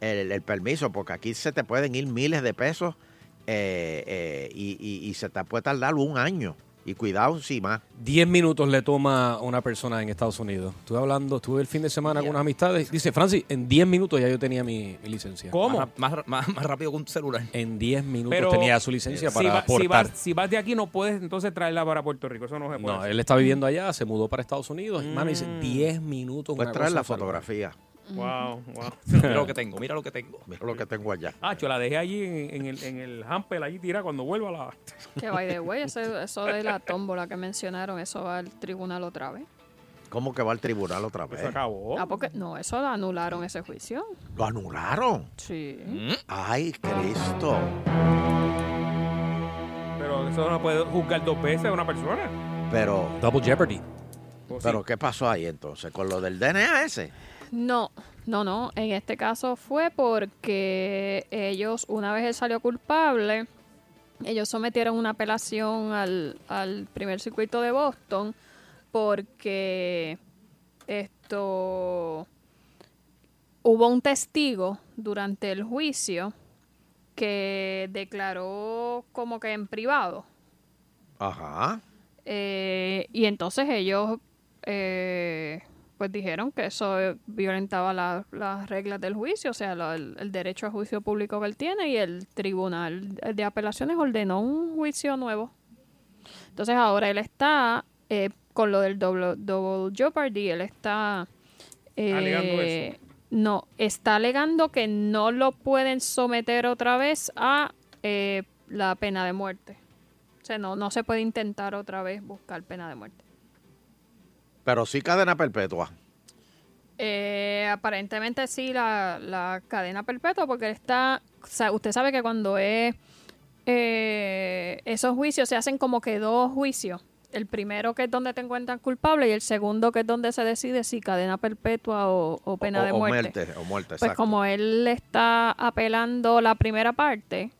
el, el permiso, porque aquí se te pueden ir miles de pesos eh, eh, y, y- y se te puede tardar un año Y cuidado más. 10 minutos le toma a una persona en Estados Unidos. Estuve hablando, estuve el fin de semana con unas amistades. Dice, Francis, en 10 minutos ya yo tenía mi, mi licencia. ¿Cómo? Más, más, más rápido que un celular. En 10 minutos Pero tenía su licencia si, para va- si vas, si vas de aquí no puedes entonces traerla para Puerto Rico. Eso no se puede. No, hacer. él está viviendo allá, se mudó para Estados Unidos. Y, mano, dice 10 minutos. Puedes traer la fotografía. Wow, wow. Mira lo que tengo, mira lo que tengo. Mira lo que tengo allá. Ah, yo la dejé allí en, en el, en el hamper, allí tira cuando vuelva la... Que by the way, eso, eso de la tómbola que mencionaron, eso va al tribunal otra vez. ¿Cómo que va al tribunal otra vez? Se acabó. Ah, porque no, eso lo anularon ese juicio. ¿Lo anularon? Sí. Ay, Cristo. Pero eso no puede juzgar dos veces a una persona. Pero, Double Jeopardy. Pues pero ¿qué pasó ahí entonces? ¿Con lo del DNA ese? No, no, no. En este caso fue porque ellos, una vez él salió culpable, ellos sometieron una apelación al, al primer circuito de Boston porque esto hubo un testigo durante el juicio que declaró como que en privado. Ajá. Eh, y entonces ellos eh, pues dijeron que eso eh, violentaba la- las reglas del juicio, o sea, lo- el, el derecho a juicio público que él tiene y el tribunal de apelaciones ordenó un juicio nuevo. Entonces ahora él está eh, con lo del double, double jeopardy, él está... eh, Alegando eso. No, está alegando que no lo pueden someter otra vez a eh, la pena de muerte. O sea, no, no se puede intentar otra vez buscar pena de muerte. Pero sí cadena perpetua. Eh, aparentemente sí, la, la cadena perpetua, porque está. o sea, usted sabe que cuando es. eh, esos juicios se hacen como que dos juicios. El primero que es donde te encuentran culpable y el segundo que es donde se decide si cadena perpetua o, o pena o, de o muerte. o muerte, Pues como él está apelando la primera parte,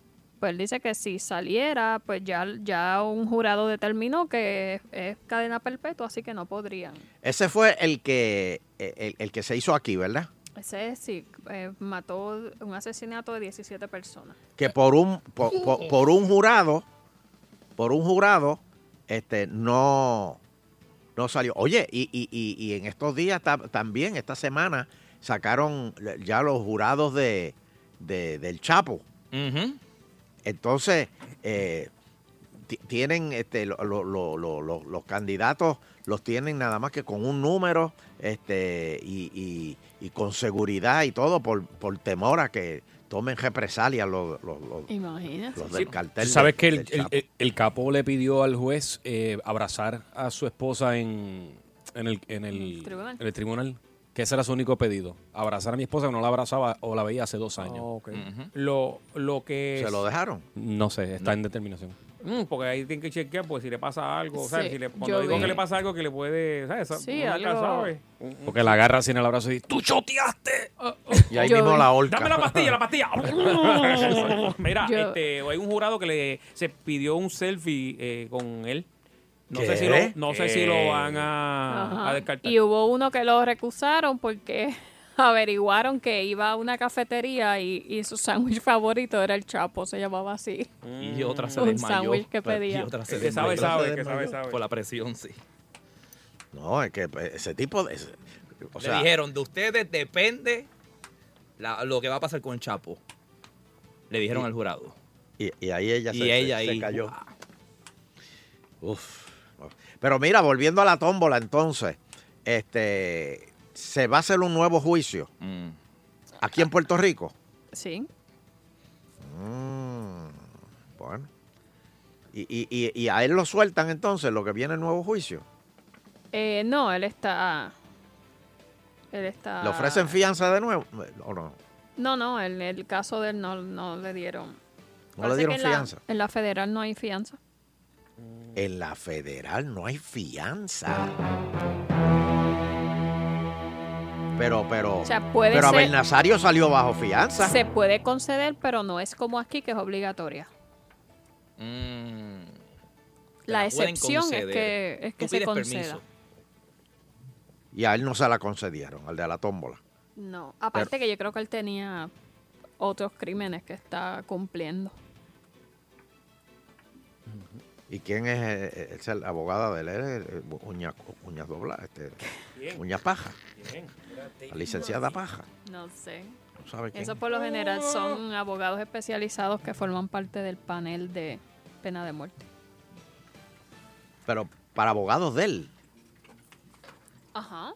pues él dice que si saliera, pues ya, ya un jurado determinó que es, es cadena perpetua, así que no podrían. Ese fue el que, el, el que se hizo aquí, ¿verdad? Ese sí, eh, mató un asesinato de 17 personas. Que por un, por, por- por un jurado, por un jurado, este, no, no salió. Oye, y, y, y, y en estos días ta- también, esta semana, sacaron ya los jurados de, de- del Chapo. Entonces, eh, ti- tienen este, lo- lo- lo- lo- lo- los candidatos los tienen nada más que con un número este, y, y- y con seguridad y todo por, por temor a que tomen represalias los, los, los- del cartel. Sabes de- que el- el capo le pidió al juez eh, abrazar a su esposa en, en, el, en, el, Tribunal. en el tribunal. Que ese era su único pedido. Abrazar a mi esposa que no la abrazaba o la veía hace dos años. lo, lo que... ¿Se lo dejaron? No sé, está en determinación. Mm, porque ahí tienen que chequear, pues si le pasa algo, Sí, ¿sabes? Si le- cuando yo digo vi- que le pasa algo que le puede, ¿sabes? Sí, algo- sabe. Porque la agarra así en el abrazo y ¡Tú choteaste! Y ahí Yo mismo vi- la horca. Dame la pastilla, la pastilla. Mira, Yo- este, hay un jurado que le se pidió un selfie eh, con él. No sé si lo, no sé si lo van a, descartar. Y hubo uno que lo recusaron porque averiguaron que iba a una cafetería y, y su sándwich favorito era el Chapo, se llamaba así. Y otra se Un desmayó. sándwich que pedía. Y otra se que sabe, que sabe, sabe. Por la presión, sí. No, es que pues, ese tipo de... O Le sea, dijeron, de ustedes depende la- lo que va a pasar con el Chapo. Le dijeron Y- al jurado. y, y ahí ella, Y se, ella se- se ahí, cayó. Uf. Pero mira, volviendo a la tómbola entonces, este, se va a hacer un nuevo juicio Mm. aquí en Puerto Rico. Sí. Mm, bueno. Y, y, y, y a él lo sueltan entonces, lo que viene el nuevo juicio. Eh, no, él está... Él está... ¿Le ofrecen fianza de nuevo o no? No, no, en el caso de él no, no le dieron. ¿No Parece le dieron que en la- fianza? en la federal no hay fianza. En la federal no hay fianza. Pero, pero, O sea, puede pero ser- Abel Nazario salió bajo fianza. Se puede conceder, pero no es como aquí que es obligatoria. Mm. La, excepción es que, es que se conceda. permiso. Y a él no se la concedieron, al de la tómbola. No, aparte que yo creo que él tenía otros crímenes que está cumpliendo. ¿Y quién es, eh, es el abogado de él? Eh, uña, uñas dobladas, este, ¿Quién? uña paja. ¿Quién? La licenciada paja. No sé. ¿No sabe quién? Eso por lo general son abogados especializados que forman parte del panel de pena de muerte. Pero para abogados de él. Ajá.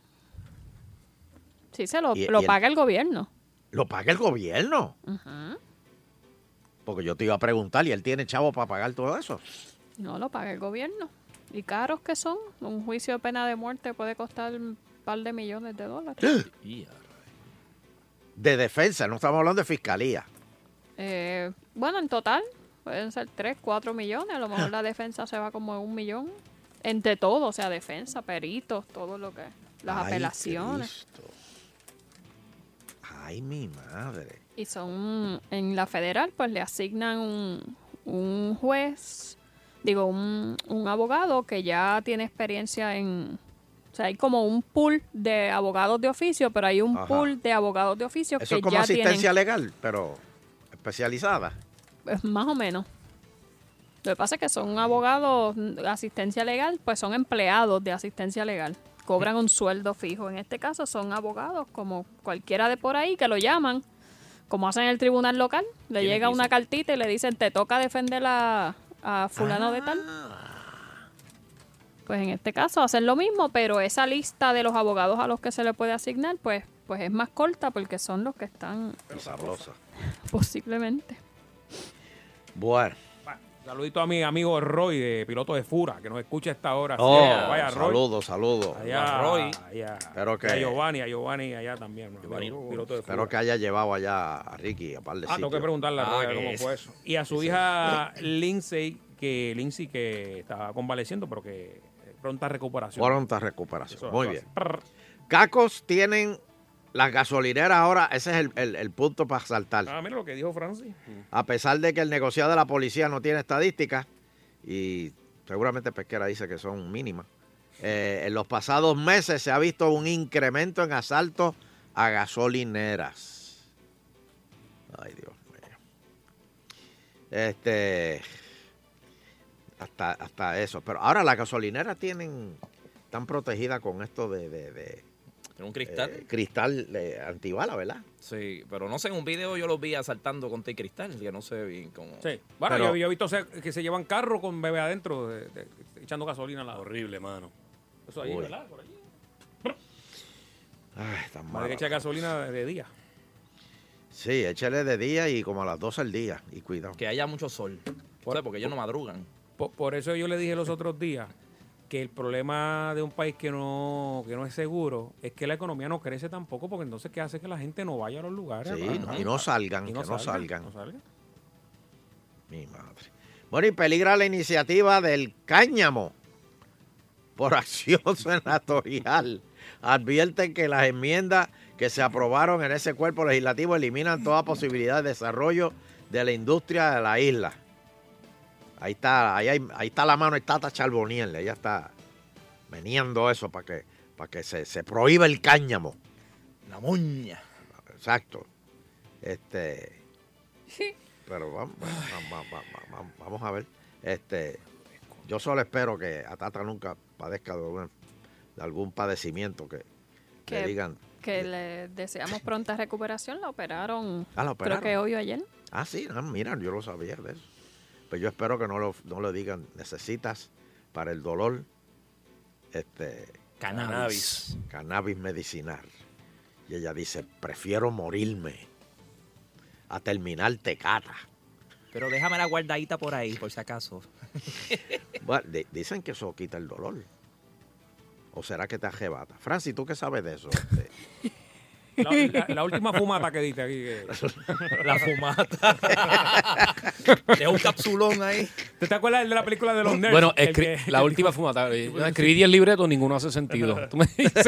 Sí, se lo, Y- lo y el- paga el gobierno. ¿Lo paga el gobierno? Ujú. Porque yo te iba a preguntar, ¿y él tiene chavo para pagar todo eso? No, lo paga el gobierno. ¿Y caros que son? Un juicio de pena de muerte puede costar un par de millones de dólares. De defensa, no estamos hablando de fiscalía. Eh, bueno, en total pueden ser 3, 4 millones. A lo mejor la defensa se va como en un millón. Entre todo, o sea, defensa, peritos, todo lo que... Las Ay, apelaciones. Cristo. Ay, mi madre. Y son, en la federal, pues le asignan un, un juez, digo, un, un abogado que ya tiene experiencia en... O sea, hay como un pool de abogados de oficio, pero hay un Ajá. pool de abogados de oficio Eso que es como ya asistencia tienen... legal, pero especializada. Pues, más o menos. Lo que pasa es que son abogados, mm, asistencia legal, pues son empleados de asistencia legal. Cobran un sueldo fijo. En este caso son abogados como cualquiera de por ahí que lo llaman, como hacen en el tribunal local. Le llega una cartita y le dicen, te toca defender a, a fulano de tal. Pues en este caso hacen lo mismo, pero esa lista de los abogados a los que se le puede asignar, pues, pues es más corta porque son los que están Sabrosa. posiblemente. Bueno. Saludito a mi amigo Roy, de piloto de Fura, que nos escucha a esta hora. Oh, Sí, vaya, Roy. saludos, saludos. Allá, Roy. allá. Espero Y a que- Giovanni, a Giovanni allá también. ¿no? piloto de Espero Fura. que haya llevado allá a Ricky a par de Ah, tengo que preguntarle a Roy Ah, cómo que fue es. eso. Y a su hija Lindsay, que Lindsay que está convaleciendo, pero que eh, pronta recuperación. Pronta recuperación. Eso, Muy bien. Cacos tienen las gasolineras ahora, ese es el, el- el punto para saltar. Ah, mira lo que dijo Francis. A pesar de que el negociado de la policía no tiene estadísticas y seguramente Pesquera dice que son mínimas, eh, en los pasados meses se ha visto un incremento en asaltos a gasolineras. Ay, Dios mío. Este. Hasta, hasta eso. Pero ahora las gasolineras tienen. Están protegidas con esto de. de- de, un cristal. eh, cristal eh, antibala, ¿verdad? Sí, pero no sé, en un video yo los vi asaltando con té cristal, que no sé bien cómo. Sí. Bueno, Pero- yo, yo he visto que se llevan carro con bebé adentro, de- de- echando gasolina al lado. Horrible, mano. Eso ahí, Uy. ¿verdad? Por allí. Ay, tan Hay malo. que echar gasolina de, día. Sí, échale de día y como a las 12 al día. Y cuidado. Que haya mucho sol. O sea, porque ellos no madrugan. Por, por eso yo le dije los otros días que el problema de un país que no, que no es seguro es que la economía no crece tampoco, porque entonces ¿qué hace que la gente no vaya a los lugares? Sí, no- y no salgan, Y que no salgan. no salgan. Mi madre. Bueno, y peligra la iniciativa del cáñamo por acción senatorial. Advierten que las enmiendas que se aprobaron en ese cuerpo legislativo eliminan toda posibilidad de desarrollo de la industria de la isla. Ahí está, ahí, hay- ahí está la mano de Tata Charboniel, ella está veniendo eso para que, para que se, se prohíba el cáñamo. La moña. Exacto. Este. Pero vamos, vamos, vamos, vamos, vamos a ver. Este, yo solo espero que a Tata nunca padezca de, una- de algún padecimiento que Que- le digan. Que le deseamos pronta recuperación. La operaron, Ah, la operaron. creo que hoy o ayer. Ah, sí, no, mira, yo lo sabía de eso. Pues yo espero que no lo, no le digan, necesitas para el dolor este Cannabis. cannabis medicinal. Y ella dice, prefiero morirme a terminar tecata. Pero déjame la guardadita por ahí, por si acaso. Bueno, di- dicen que eso quita el dolor. ¿O será que te arrebata? Francis, ¿tú qué sabes de eso? Este, La, la- la última fumata que diste aquí. La fumata. Deja un capsulón ahí. ¿Tú te acuerdas de la película de los nerds? Bueno, El escri- que- la última fumata. eh, escribí 10 libretos, ninguno hace sentido. Tú me dices.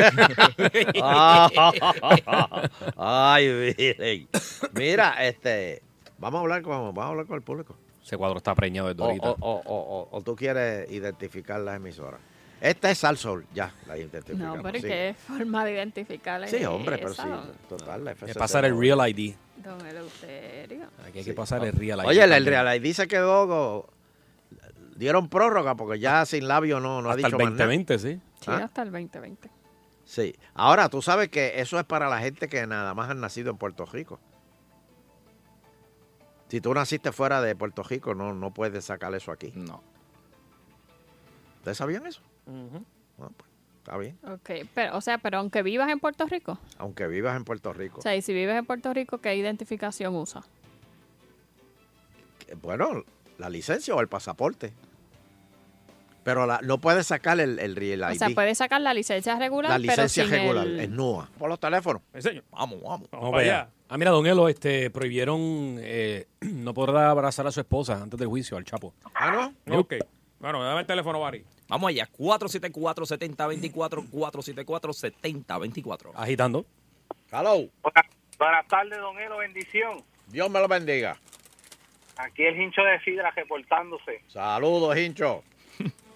Ay, virgen. Mira, este, vamos a hablar con, vamos a hablar con el público. Ese cuadro está preñado de O, Dorita. o- o- o- o- o tú quieres identificar las emisoras. Esta es Salsol, ya la identificamos. No, pero ¿y sí. qué forma de identificarla Sí, hombre, pero esa, sí, total. La Hay que FCC pasar el Real ID. Don Eleuterio. Aquí hay que pasar el Real ID. Oye, el. Real ID se quedó go- Dieron prórroga porque ya sin labio no, no ha Hasta dicho el más nada. 2020, sí. Sí, ¿Ah? hasta el 2020. Sí. Ahora, tú sabes que eso es para la gente que nada más han nacido en Puerto Rico. Si tú naciste fuera de Puerto Rico, no, no puedes sacar eso aquí. No. ¿Ustedes sabían eso? Pues, está bien. Ok, pero, o sea, pero aunque vivas en Puerto Rico. Aunque vivas en Puerto Rico. O sea, y si vives en Puerto Rico, ¿qué identificación usa? Eh, Bueno, la licencia o el pasaporte. Pero la- no puedes sacar el, el Real O ID. sea, puedes sacar la licencia regular, la pero licencia sin regular, el- es NUA. Por los teléfonos. Vamos, vamos. Vamos para allá. Ah, mira, Don Elo, este, prohibieron, eh, no podrá abrazar a su esposa antes del juicio, al Chapo. Ah, ¿no? Ok. Bueno, dame el teléfono, Bari. Vamos allá, 474-7024, 474-7024. Agitando. Hello. Buenas tardes, don Elo, bendición. Dios me lo bendiga. Aquí el hincho de Sidra reportándose. Saludos, Hincho.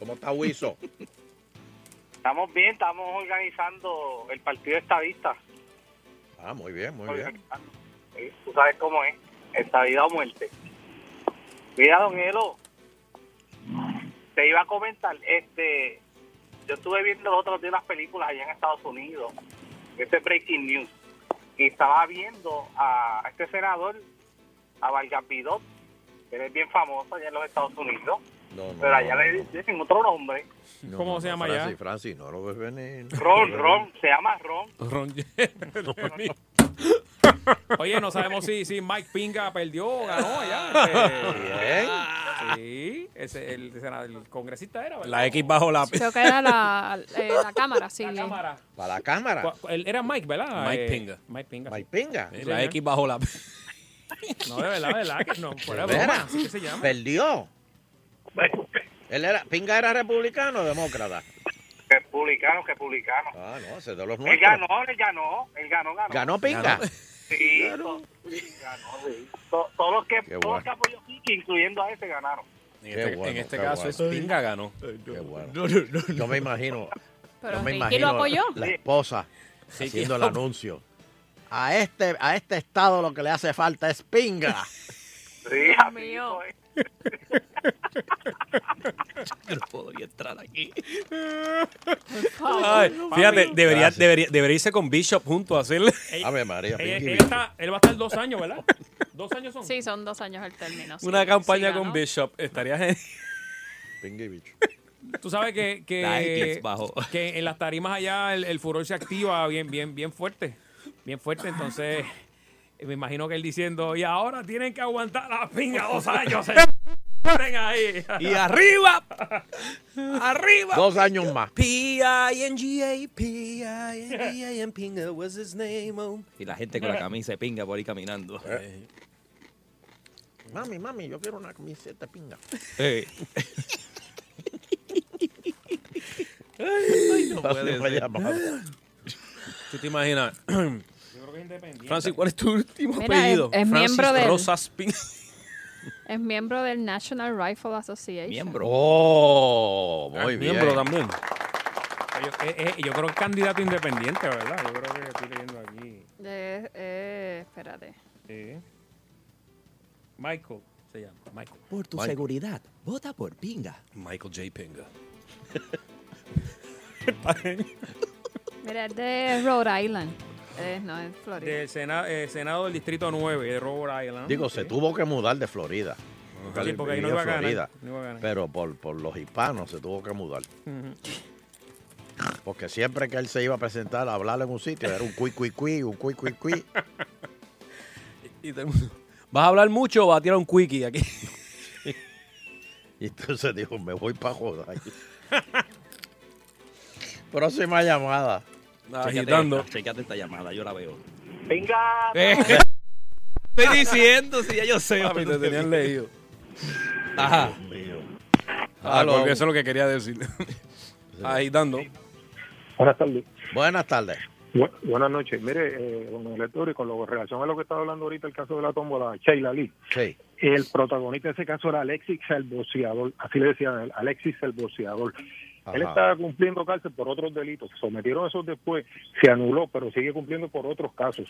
¿Cómo está Wiso? Estamos bien, estamos organizando el partido estadista. Ah, muy bien, muy bien. Tú sabes cómo es, estadidad o muerte. Mira, don Elo, te iba a comentar, este, yo estuve viendo los otros días unas películas allá en Estados Unidos, este es Breaking News, y estaba viendo a este senador, a Vargas Vidot, que es bien famoso allá en los Estados Unidos, No, no, pero allá no, le dicen otro nombre, no, ¿Cómo no, se llama Francis, ya? Francis, no lo ves venir. Ron, Ron, se llama Ron. Ron. Oye, no sabemos si, si Mike Pinga perdió o ganó allá. Bien. Sí, ese, el, congresista era, ¿verdad? La X bajo la P. Creo que era la, eh, la cámara, sí. La cámara. Para la cámara. Era Mike, ¿verdad? Mike Eh, Pinga. Mike Pinga. Mike Pinga. Sí, La. X bajo la P. No, de verdad, de verdad, que no, fuera ¿De broma, veras? así que se llama. Perdió. Él era, Pinga era republicano o demócrata. Republicano, republicano. Ah, no, es de los Él nuestros. ganó, él ganó, él ganó, ganó. ¿Ganó Pinga? Sí, to- ganó, sí. To- Todos los que, Qué todos los que apoyó Kiki, incluyendo a ese, ganaron. En este, bueno, en este caso bueno. es Pinga ganó. Qué bueno. Yo me imagino, Pero yo me imagino lo apoyó. la esposa Sí, haciendo el que- anuncio. A este, a este estado lo que le hace falta es Pinga. Sí, Dios así mío. fue. Yo no podría entrar aquí. Ay, fíjate, debería, Gracias. debería, debería irse con Bishop junto a hacerle. Ave María, Él, Pinky él Bicho. está, él va a estar dos años, ¿verdad? ¿Dos años son? Sí, son dos años el término. sí. Una campaña Sí, con. Bishop. Estaría genial. Pinky. Tú sabes que, que, bajo. que en las tarimas allá el, el furor se activa bien, bien, bien fuerte. Bien fuerte, entonces me imagino que él diciendo, y ahora tienen que aguantar la pinga dos años. eh". Ven ahí. Y arriba, arriba. Dos años más. P-I-N-G-A, P-I-N-G-A, Pinga was his name. oh. Y la gente con la camisa de pinga por ahí caminando. Mami, mami, yo quiero una camiseta de Pinga. Eh. Ay, no puede ser. ¿Tú te imaginas? independiente. Francis, ¿cuál es tu último Mira, apellido? es- es Francis miembro del- Rosas Pinga. Es miembro del National Rifle Association. Miembro. Oh, muy Es bien. miembro también. Yo, eh, eh, yo creo que es candidato independiente, ¿verdad? Yo creo que estoy leyendo aquí. Eh, eh, espérate. Sí. Michael se llama. Michael. Por tu Michael. seguridad, vota por pinga. Michael J. Pinga. Mira, es de Rhode Island. No, es Florida. Del Sena- eh, Senado del Distrito 9 de Rhode Island. Digo, se tuvo que mudar de Florida. Sí, porque ahí no iba a ganar, Florida. no iba a ganar. Pero por, por los hispanos se tuvo que mudar. Porque siempre que él se iba a presentar a hablar en un sitio, era un cui, cui, cui, un cui, cui, cui. Y el mundo, ¿Vas a hablar mucho o vas a tirar un quickie aquí? Y entonces dijo, me voy para joder. Próxima llamada. Agitando. Chequeate esta llamada, yo la veo. Venga. Estoy diciendo, si ya yo sé. Papi, te tenían leído. Ajá. Ah, porque eso es lo que quería decir. Agitando. Buenas tardes. Buenas tardes. Bu- buenas noches. Mire, eh, don elector, y con lo, relación a lo que estaba hablando ahorita, el caso de la tómbola, Sheila Lee. Sí. El protagonista de ese caso era Alexis el boceador, así le decían, Alexis el Él está cumpliendo cárcel por otros delitos. Se sometieron esos después, se anuló, pero sigue cumpliendo por otros casos.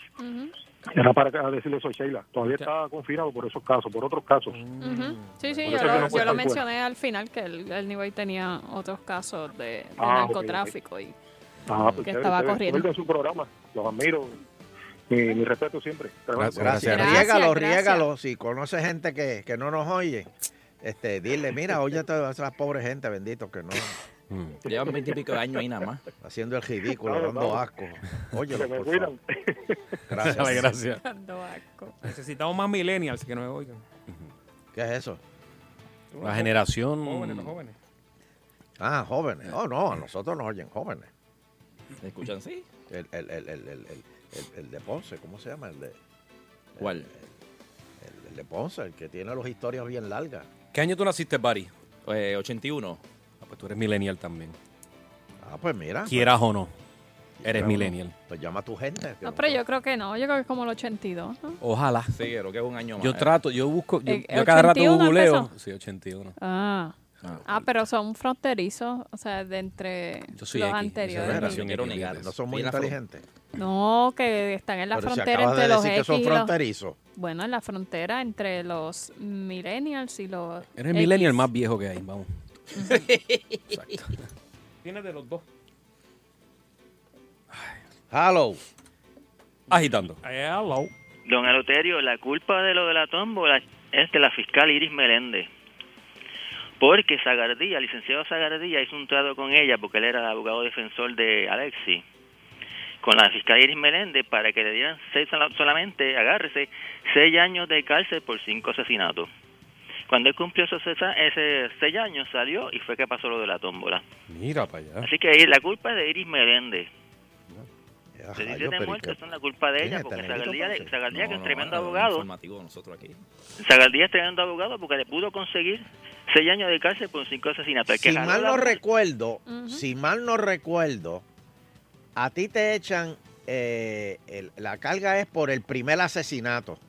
Era para decirle eso a Sheila. Todavía está confinado por esos casos, por otros casos. Ujú. Sí, sí, yo lo, no yo lo mencioné al final que el, el tenía otros casos de, de Ah, narcotráfico y Ah, pues que estaba chévere. corriendo. Su programa. Los admiro. Mi, mi respeto siempre. Gracias. Gracias. Riégalo, gracias. riégalo. Si conoce gente que, que no nos oye, este, dile, mira, oye a esas pobres gente, bendito, que no. Llevan veintipico de años ahí nada más. Haciendo el ridículo, Claro, dando claro. asco. Oye, Se me por cuidan. favor. Gracias. Dale, gracias. Dando asco. Necesitamos más millennials que nos oigan. ¿Qué es eso? La generación. Jóvenes, los jóvenes. Ah, jóvenes. Oh, no, a nosotros nos oyen jóvenes. ¿Me escuchan sí? El, el, el, el, el, el, el- el de Ponce, ¿cómo se llama? El de, ¿Cuál? el, el de Ponce, el que tiene las historias bien largas. ¿Qué año tú naciste, Barry? Eh, 81. Ah, pues tú eres millennial también. Ah, pues mira. Quieras o no, eres Pero, millennial. Pues llama a tu gente. que No, pero yo creo que no, yo creo que es como el 82, ¿no? Ojalá. Sí, creo que es un año más. Yo trato, yo busco, yo, Eh, yo cada rato 81 googleo. empezó. Sí, 81. Ah. Ah, pero son fronterizos, o sea, de entre Yo soy los X, yo soy anteriores. generación quiero X, negar. fíjate. No son muy inteligentes. No, que están en la Pero si frontera acabas de entre los decir que X son y los- fronterizos. Bueno, en la frontera entre los millennials y los Eres el X. millennial más viejo que hay, vamos. Tienes de los dos. Hello. Agitando. Hello. Don Eleuterio, la culpa de lo de la tómbola es de la fiscal Iris Meléndez. Porque Zagardía, el licenciado Zagardía, hizo un trato con ella, porque él era el abogado defensor de Alexi, con la fiscal Iris Meléndez para que le dieran seis, sola- solamente, agárrese, seis años de cárcel por cinco asesinatos. Cuando él cumplió esos ese seis años, salió y fue que pasó lo de la tómbola. Mira para allá. Así que ahí la culpa es de Iris Meléndez. Rayos, 17 pero ¿y muertos qué? son la culpa de ¿Quién ella, porque? Zagardía que es tremendo abogado. informativo nosotros aquí. Zagardía es tremendo abogado porque le pudo conseguir seis años de cárcel por cinco asesinatos. Si mal la- no recuerdo, si mal no recuerdo, a ti te echan, eh, el- la carga es por el primer asesinato.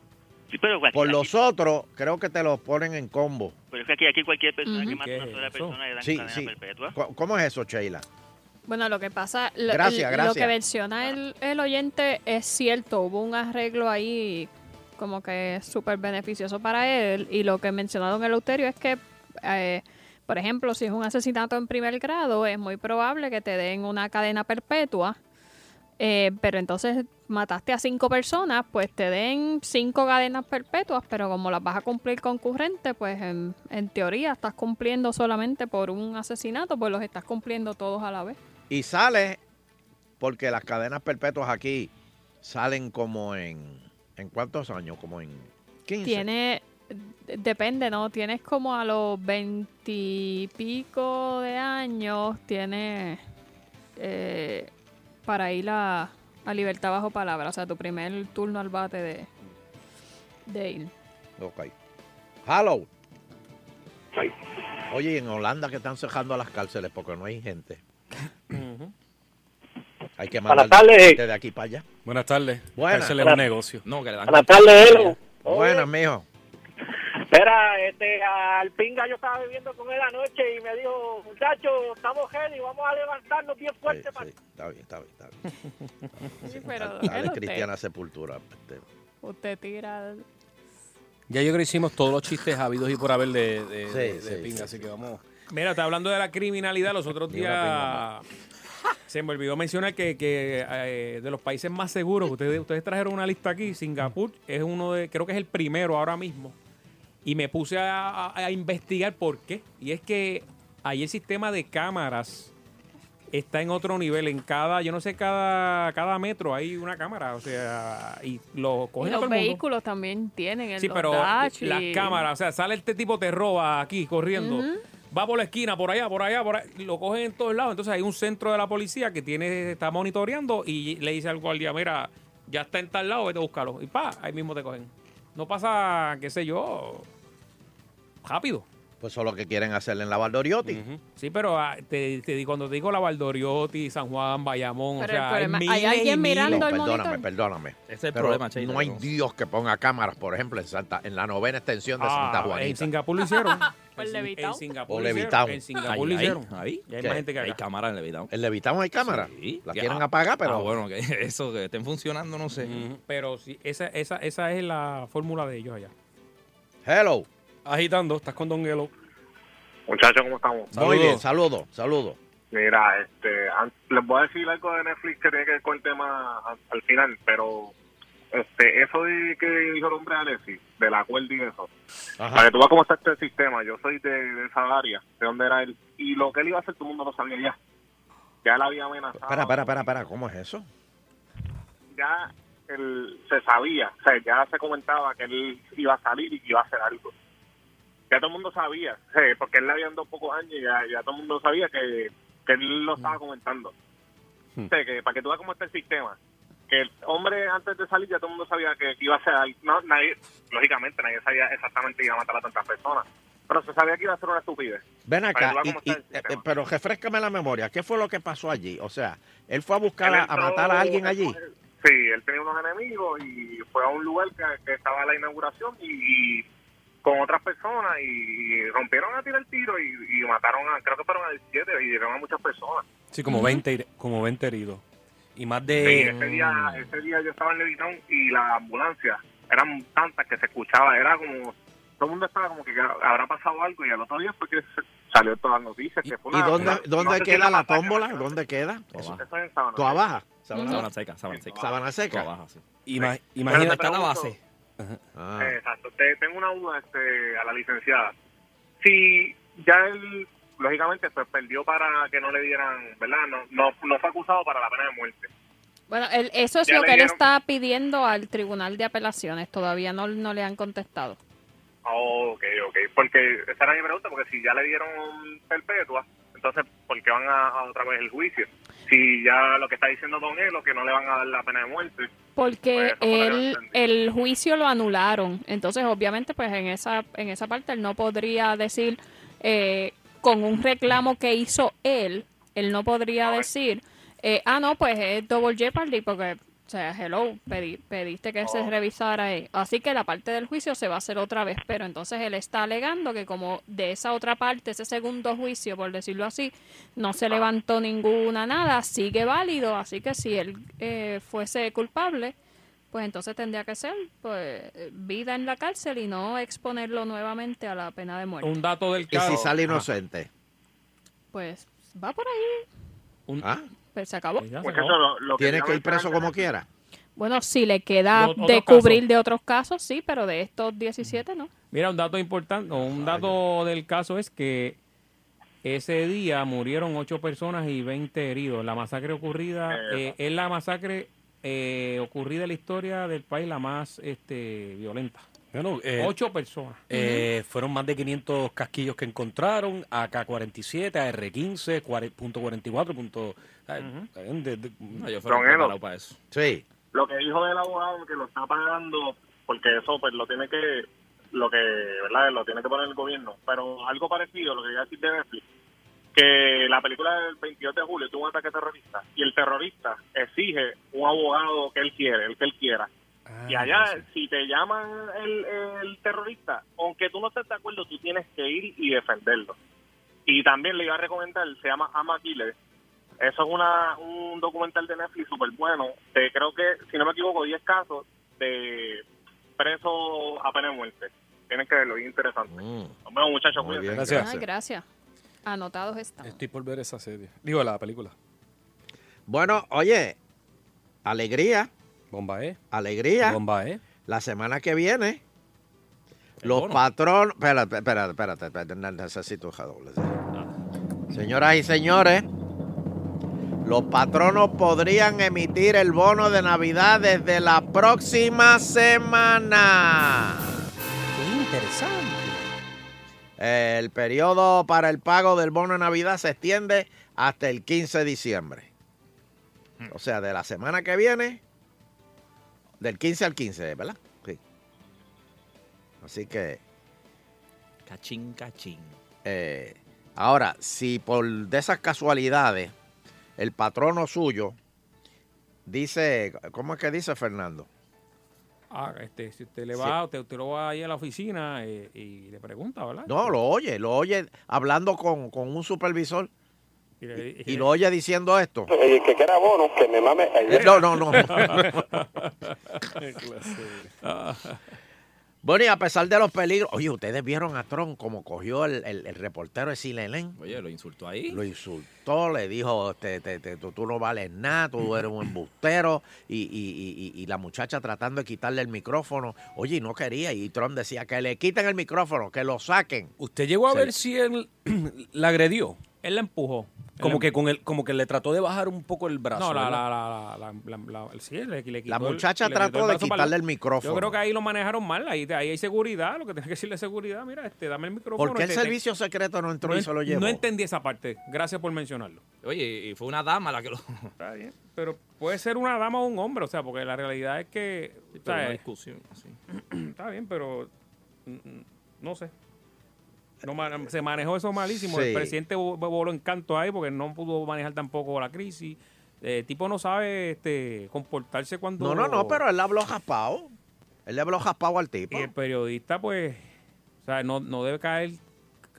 Sí, pero, aquí- Por aquí- los otros, creo que te los ponen en combo. pero es que aquí, aquí cualquier persona Ujú. que mata a ¿Qué una sola eso? persona le dan Sí, cadena sí. perpetua. ¿Cómo es eso, Sheila? Bueno, lo que pasa, lo, Gracias, el- lo que menciona el, el oyente es cierto, hubo un arreglo ahí como que súper beneficioso para él y lo que menciona don Eleuterio es que, eh, por ejemplo, si es un asesinato en primer grado, es muy probable que te den una cadena perpetua, eh, pero entonces mataste a cinco personas, pues te den cinco cadenas perpetuas, pero como las vas a cumplir concurrente, pues en, en teoría estás cumpliendo solamente por un asesinato, pues los estás cumpliendo todos a la vez. Y sale, porque las cadenas perpetuas aquí salen como en, ¿en cuántos años? Como en 15. Tiene, depende, ¿no? Tienes como a los veintipico de años, tiene eh, para ir a, a libertad bajo palabra, o sea, tu primer turno al bate de, de ir. Ok. Hello. Oye, ¿y en Holanda que están cerrando las cárceles porque no hay gente. Hay que Buenas mandar de aquí para allá. Buenas tardes. Buenas. Cárcel es un negocio. No, que le dan Buenas tardes, Elo. Buenas, mijo. Espera, este, al pinga yo estaba viviendo con él anoche y me dijo, muchachos, estamos ready, vamos a levantarnos bien fuerte. para Está bien, está bien, está bien. Sí, pero Dale, ¿qué es usted? Cristiana Sepultura. este, Usted tira... Ya yo creo que hicimos todos los chistes habidos y por haber de, de, Sí, de- sí, de pinga, sí, así que vamos. Mira, está hablando de la criminalidad. Los otros días se me olvidó mencionar que, que, eh, de los países más seguros, ustedes, ustedes trajeron una lista aquí, Singapur es uno de, creo que es el primero ahora mismo. Y me puse a, a- a investigar por qué. Y es que ahí el sistema de cámaras está en otro nivel. En cada, yo no sé, cada, cada metro hay una cámara. O sea, y lo Y cogen a los todo el mundo. vehículos también tienen el Sí, pero las y- cámaras, o sea, sale este tipo te roba aquí corriendo. Va por la esquina, por allá, por allá, por y lo cogen en todos lados. Entonces hay un centro de la policía que tiene está monitoreando y le dice al guardia, mira, ya está en tal lado, vete a buscarlo. Y pa, ahí mismo te cogen. No pasa, qué sé yo, rápido. Pues eso es lo que quieren hacerle en la Valdoriotti. Sí, pero ah, te, te di- cuando te digo la Valdoriotti, San Juan, Bayamón, Pero o sea, el problema- hay ¿hay alguien miles. mirando No, el perdóname, monitor? perdóname. Ese es el Pero problema, No hay no. Dios que ponga cámaras, por ejemplo, en Santa, en la novena extensión de Ah, Santa en Juanita. Singapur lo hicieron. En- Levitown. En Singapur O lo hicieron. Levitown. En Singapur Ahí, lo ahí, hicieron. ahí. Y hay ¿Qué? más gente que Hay acá. cámara en Levitown. ¿En Levitown hay cámaras? Sí. La Ya. quieren apagar, pero... Ah, bueno, que eso que estén funcionando, no sé. Pero sí, esa, esa, esa es la fórmula de ellos allá. Hello. Agitando, estás con Don Gelo. Muchachos, ¿cómo estamos? Muy bien, saludos, saludos. Mira, este, les voy a decir algo de Netflix que tiene que ver con el tema al final, pero este, eso de que dijo el hombre Alexis, de la cuerda y eso, para que tú veas cómo está este sistema, yo soy de, de esa área, de donde era él, y lo que él iba a hacer todo el mundo lo sabía ya. Ya él había amenazado. Espera, espera, espera, espera, ¿cómo es eso? Ya él, se sabía, o sea, ya se comentaba que él iba a salir y que iba a hacer algo. Ya todo el mundo sabía, porque él le habían dado pocos años y ya, ya todo el mundo sabía que, que él lo estaba comentando. O sea, que para que tú veas cómo está el sistema, que el hombre antes de salir ya todo el mundo sabía que iba a ser. No, nadie, lógicamente nadie sabía exactamente que iba a matar a tantas personas, pero se sabía que iba a ser una estupidez. Ven acá, y- y- eh, pero refrescame la memoria. ¿Qué fue lo que pasó allí? O sea, él fue a buscar a, matar a alguien allí. Sí, él tenía unos enemigos y fue a un lugar que, que estaba la inauguración y, y con otras personas y rompieron a tirar el tiro y, y mataron a, creo que fueron a 17 y dieron a muchas personas. Sí, como 20, heri- como 20 heridos. Y más Sí, de... ese día, ese día yo estaba en Levitown y la ambulancia eran tantas que se escuchaba, era como, todo el mundo estaba como que habrá pasado algo y al otro día fue que salió todas las noticias. Que fue ¿Y una- dónde, una- dónde no queda la tómbola? ¿Dónde queda? Eso es en Sabana. ¿Toa baja? Sabana seca, sabana seca. Sabana seca. Ima- imagínate está la base. Ah. Eh, Exacto. Te, tengo una duda este, a la licenciada. Si ya él, lógicamente, pues perdió para que no le dieran, ¿verdad? No, no, no fue acusado para la pena de muerte. Bueno, él- eso es Ya lo que él dieron- está pidiendo al Tribunal de Apelaciones. Todavía no, no le han contestado. Oh, ok, ok. Porque esa era mi pregunta, porque si ya le dieron perpetua, entonces, ¿por qué van a, a otra vez el juicio? Si ya lo que está diciendo Don Elo, que no le van a dar la pena de muerte. Porque Pues, él, el juicio lo anularon. Entonces, obviamente, pues en esa, en esa parte él no podría decir, eh, con un reclamo que hizo él, él no podría decir, eh, ah, no, pues es double jeopardy, porque, o sea, hello, pedí- pediste que se revisara ahí. Así que la parte del juicio se va a hacer otra vez, pero entonces él está alegando que como de esa otra parte, ese segundo juicio, por decirlo así, no se levantó ninguna nada, sigue válido, así que si él eh, fuese culpable, pues entonces tendría que ser pues vida en la cárcel y no exponerlo nuevamente a la pena de muerte. Un dato del ¿Y caso. si sale inocente? Pues va por ahí, Un- ¿Ah? Se acabó. Pues lo, lo Tiene que, ir preso como quiera. Bueno, si le queda de, de cubrir de otros casos, sí, pero de estos 17 no. Mira, un dato importante, un dato del caso es que ese día murieron 8 personas y 20 heridos. La masacre ocurrida eh, es la masacre eh, ocurrida en la historia del país la más este, violenta. Bueno, eh, Ocho personas. Fueron más de 500 casquillos que encontraron, AK-47, AR-15, 44 Ay, uh -huh. de, de, no, yo para eso. Sí. Lo que dijo el abogado que lo está pagando, porque eso pues lo tiene que, lo que, ¿verdad? Lo tiene que poner el gobierno. Pero algo parecido, lo que quería decir de Netflix, que la película del 22 de julio tuvo un ataque terrorista y el terrorista exige un abogado que él quiere, el que él quiera. Y allá, si te llaman el, el, terrorista, aunque tú no estés de acuerdo, tú tienes que ir y defenderlo. Y también le iba a recomendar, se llama Ama Killer, eso es una, un documental de Netflix súper bueno. De, creo que, si no me equivoco, 10 casos de presos a pena de muerte. Tienen que verlo, bien interesante. Nos vemos, muchachos. Muy bien, Gracias. Ay, gracias. Anotados están. Estoy por ver esa serie. Digo, la película. Bueno, oye, alegría, Bomba E. alegría. Bomba E. La semana que viene, los bono. patronos... Espérate, espérate, espérate, espérate, ne- necesito doble. Señoras y señores, los patronos podrían emitir el bono de Navidad desde la próxima semana. Qué interesante. El periodo para el pago del bono de Navidad se extiende hasta el 15 de diciembre. O sea, de la semana que viene, del 15 al 15, ¿verdad? Sí. Así que Cachín, cachín. Eh, ahora, si por de esas casualidades el patrono suyo dice, ¿cómo es que dice Fernando? Ah, este, si usted le va, usted, usted lo va ahí a la oficina eh, y le pregunta, ¿verdad? No, lo oye, lo oye hablando con, con un supervisor Y le- y lo oye diciendo esto. Y que quiera bono, que me mame. No, no, no. Bueno, y a pesar de los peligros, oye, ustedes vieron a Trump como cogió el, el- el reportero de Silenen. Oye, lo insultó ahí. Lo insultó, le dijo, te- te- te- tú, tú no vales nada, tú eres un embustero. Y, y- y- y- la muchacha tratando de quitarle el micrófono. Oye, y no quería. Y Trump decía que le quiten el micrófono, que lo saquen. ¿Usted llegó a ver si él la agredió? Él la empujó. Como que con el, como que le trató de bajar un poco el brazo. No, la, la, la, la, la- la- sí, le, le quitó La el- muchacha le quitó trató de para quitarle el micrófono. Yo creo que ahí lo manejaron mal. Ahí, ahí hay seguridad. Lo que tiene que decirle es seguridad. Mira, este, dame el micrófono. ¿Por qué el este, te- servicio secreto no entró no, y se lo llevó? no entendí esa parte. Gracias por mencionarlo. Oye, y fue una dama la que lo. Está bien. Pero puede ser una dama o un hombre. O sea, porque la realidad es que. pero una discusión, así. Está bien, pero. mm, mm, No sé. No se manejó eso malísimo. Sí. El presidente vo- voló en canto ahí porque no pudo manejar tampoco la crisis. Eh, El tipo no sabe este, comportarse cuando. No, no, no, pero él le habló jaspado. Él le habló jaspado al tipo. Y el periodista, pues. O sea, no, no debe caer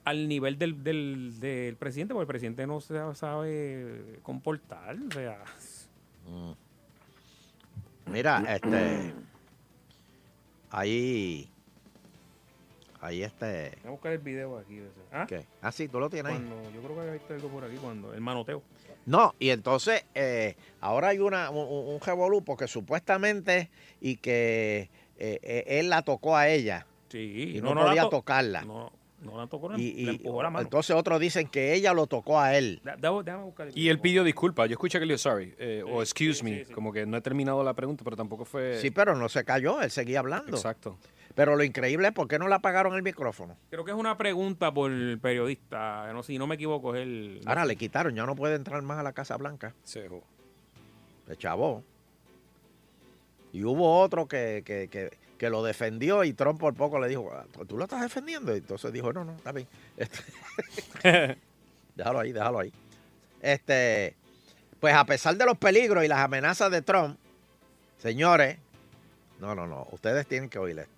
al nivel del, del, del presidente, porque el presidente no se sabe comportar. O sea. Mira, este. Ahí. Ahí este. Voy a buscar el video aquí. de ese. ¿Ah? ¿Qué? Ah, sí, tú lo tienes ahí. Cuando- yo creo que hay algo por aquí cuando. El manoteo. No, y entonces eh, ahora hay una, un, un revolú porque supuestamente y que eh, eh, él la tocó a ella Sí. y no, no podía to- tocarla. No, no la tocó, y, le y- la mano. entonces otros dicen que ella lo tocó a él. Da- da- déjame buscar el Y él pidió disculpas. Yo escuché que le dijo sorry eh, o excuse me. Como que no he terminado la pregunta, pero tampoco fue. Sí, pero no se cayó, él seguía hablando. Exacto. Pero lo increíble es por qué no le apagaron el micrófono. Creo que es una pregunta por el periodista. No, si no me equivoco, es el. Ahora le quitaron, ya no puede entrar más a la Casa Blanca. Se dejó. Se chavó. Y hubo otro que, que, que, que lo defendió y Trump por poco le dijo, "Ah, ¿tú lo estás defendiendo? Y entonces dijo, no, no, está bien. Este- déjalo ahí, déjalo ahí. Este, pues a pesar de los peligros y las amenazas de Trump, señores, no, no, no, ustedes tienen que oír esto.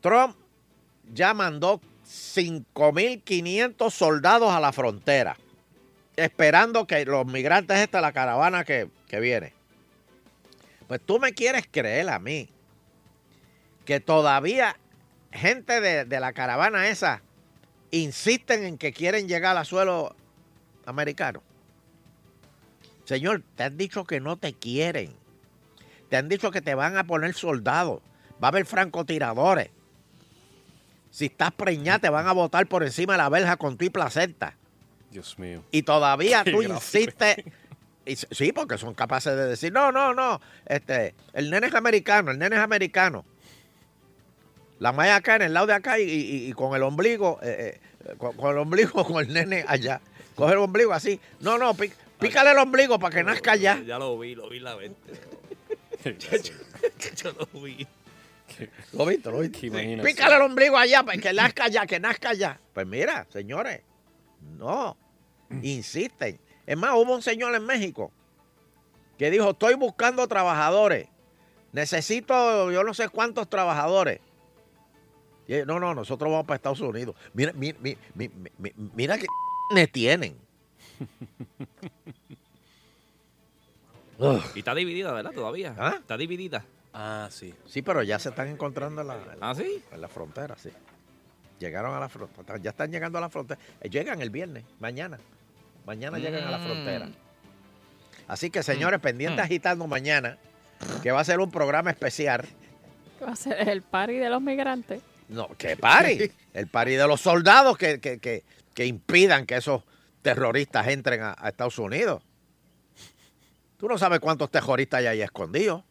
Trump ya mandó 5.500 soldados a la frontera, esperando que los migrantes, esta la caravana que, que viene. Pues tú me quieres creer a mí que todavía gente de, de la caravana esa insisten en que quieren llegar a suelo americano. Señor, te han dicho que no te quieren. Te han dicho que te van a poner soldados. Va a haber francotiradores. Si estás preñada, te van a botar por encima de la verja con tu y placenta. Dios mío. Y todavía Qué tú gráfico. insistes. y sí, porque son capaces de decir, no, no, no. Este, el nene es americano, el nene es americano. La maya acá en el lado de acá y, y- y con el ombligo, eh, eh, con, con el ombligo con el nene allá. Coge el ombligo así. No, no, pí- pícale el ombligo para que nazca allá. Ya lo vi, lo vi la mente. Yo lo vi. ¿Lo viste? ¿Lo viste? Qué. Pícale el ombligo allá para que nazca allá, que nazca allá. Pues mira, señores, no, insisten. Es más, hubo un señor en México que dijo, estoy buscando trabajadores. Necesito yo no sé cuántos trabajadores. Y él, no, no, nosotros vamos para Estados Unidos. Mira, mi- mi- mi- mi- mi- mira que me tienen. Y está dividida, ¿verdad? Todavía. ¿Ah? Está dividida. Ah, sí. Sí, pero ya se están encontrando en la, en la- ¿Ah, sí? en la frontera, sí. Llegaron a la frontera, ya están llegando a la frontera. Eh, Llegan el viernes, mañana. Mañana llegan a la Mm. frontera. Así que, señores, pendientes agitando mañana, que va a ser un programa especial. Va a ser el party de los migrantes. No, que pari. El pari de los soldados que, que, que, que impidan que esos terroristas entren a, a Estados Unidos. Tú no sabes cuántos terroristas hay ahí escondidos.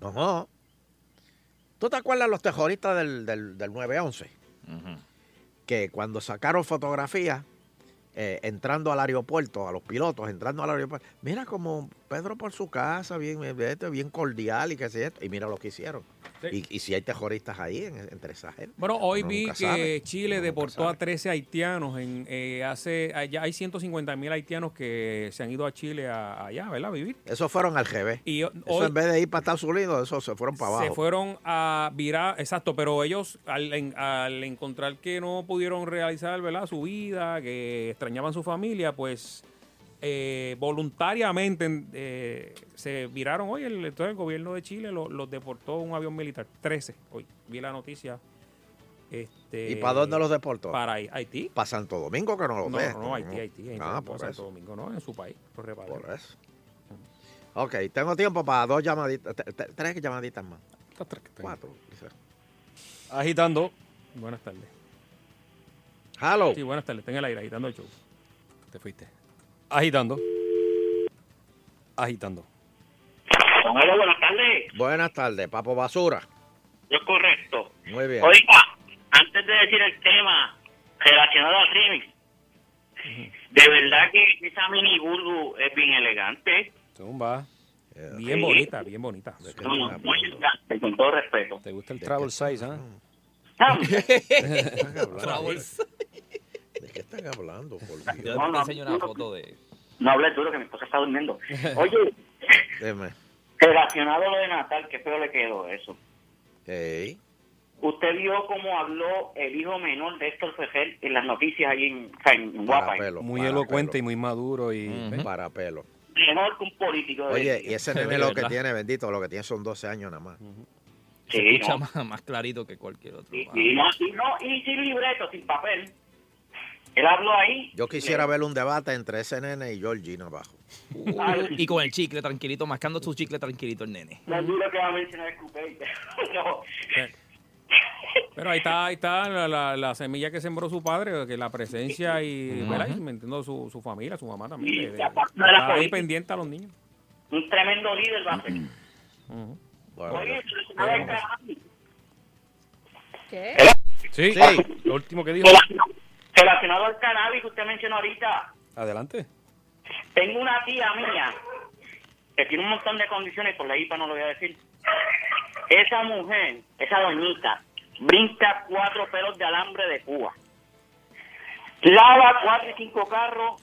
No. ¿Tú te acuerdas los terroristas del, del, del 9-11? Que cuando sacaron fotografías eh, entrando al aeropuerto, a los pilotos entrando al aeropuerto, mira como Pedro por su casa, bien, este, bien cordial y qué sé yo, y mira lo que hicieron. Y, y si hay terroristas ahí en, entre esa gente. Bueno, hoy vi que sabe. Chile deportó sabe. a 13 haitianos. En, eh, hace, allá hay 150 mil haitianos que se han ido a Chile a- allá, ¿verdad? A vivir. Esos fueron al revés. Y Eso hoy en vez de ir para Estados Unidos, esos se fueron para abajo. se fueron a virar, exacto, pero ellos al, en- al encontrar que no pudieron realizar ¿verdad? su vida, que extrañaban su familia, pues eh, voluntariamente eh, se viraron hoy. El, entonces el gobierno de Chile lo- los deportó un avión militar, 13 hoy. Vi la noticia. Este, ¿Y para dónde los deportó? Para Hai- Haití. Para Santo Domingo, que no lo No, dejan, no, Haití, Haití. Haití, Ah, no, por Santo eso. Domingo, no, en su país. Por, Por eso. Ok, tengo tiempo para dos llamaditas, tres llamaditas más. Cuatro. quizás. Agitando. Buenas tardes. Hello. Sí, buenas tardes. Está en el aire, agitando el show. Te fuiste. Agitando. Agitando. Hola, buenas tardes. Buenas tardes, Papo Basura. Yo correcto. Muy bien. Oiga, antes de decir el tema relacionado al remix, de verdad que esa mini Bulbu es bien elegante. Zumba. Bien Sí. bonita, bien bonita. No, no, muy elegante, con todo respeto. ¿Te gusta el travel size, ah? Travel ¿De qué están hablando? Por Dios? Yo te enseño una foto de. No hables duro que mi esposa está durmiendo. Oye, relacionado a lo de Natal, qué feo le quedó eso. Hey. Usted vio cómo habló el hijo menor de Héctor Fejel en las noticias ahí en, o sea, en Guapa. pelo, Muy para elocuente y muy maduro. y Para pelo. Mejor que un político. de Oye, y ese nene lo que tiene, bendito, lo que tiene son 12 años nada más. Se Sí, escucha no. más, más clarito que cualquier otro. Y, y no, y no, y sin libreto, sin papel. Él habló ahí. Yo quisiera ver un debate entre ese nene y Georgina abajo. y con el chicle tranquilito, mascando su chicle tranquilito el nene. No dudo que va a mencionar el cupé. no. Pero ahí está, ahí está la, la- la semilla que sembró su padre, que la presencia y, y me entiendo, su, su familia, su mamá también. Y de- de- está ahí política. pendiente a los niños. Un tremendo líder va a ser. Ujú. Oye, relacionado al cannabis. ¿Qué? Sí, lo último que dijo. Relacionado al cannabis que usted mencionó ahorita. Adelante. Tengo una tía mía que tiene un montón de condiciones, por la IPA no lo voy a decir. Esa mujer, esa doñita, brinca cuatro pelos de alambre de Cuba. Lava cuatro y cinco carros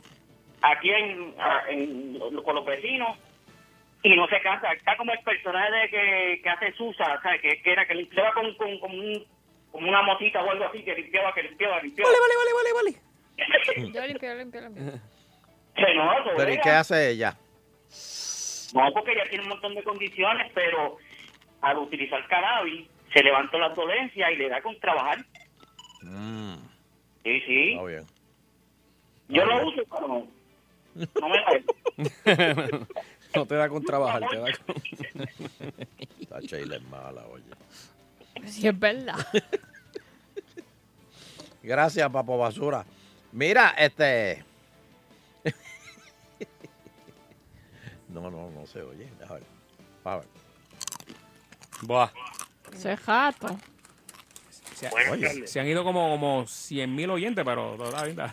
aquí en, con los vecinos y no se cansa. Está como el personaje de que, que hace Susa, ¿sabes? Que, que era que limpiaba con, con, con un- como una motita o algo así, que limpiaba, que limpiaba, limpiaba. Vale, vale, vale, vale, vale. Yo limpio, limpio, limpio. Se nota, Pero ¿y qué hace ella? No, porque ella tiene un montón de condiciones, pero al utilizar cannabis se levantó las dolencias y le da con trabajar. Mm, Sí, sí. está bien. Yo lo uso, pero no, no me da. no te da con trabajar, te da con... Esta Sheila es mala, oye. Sí, es verdad. Gracias, Papo Basura. Mira, este... no, no, no se oye. A ver. A ver. Buah. Ese jato. Se, se han ido como, como 100 mil oyentes, pero todavía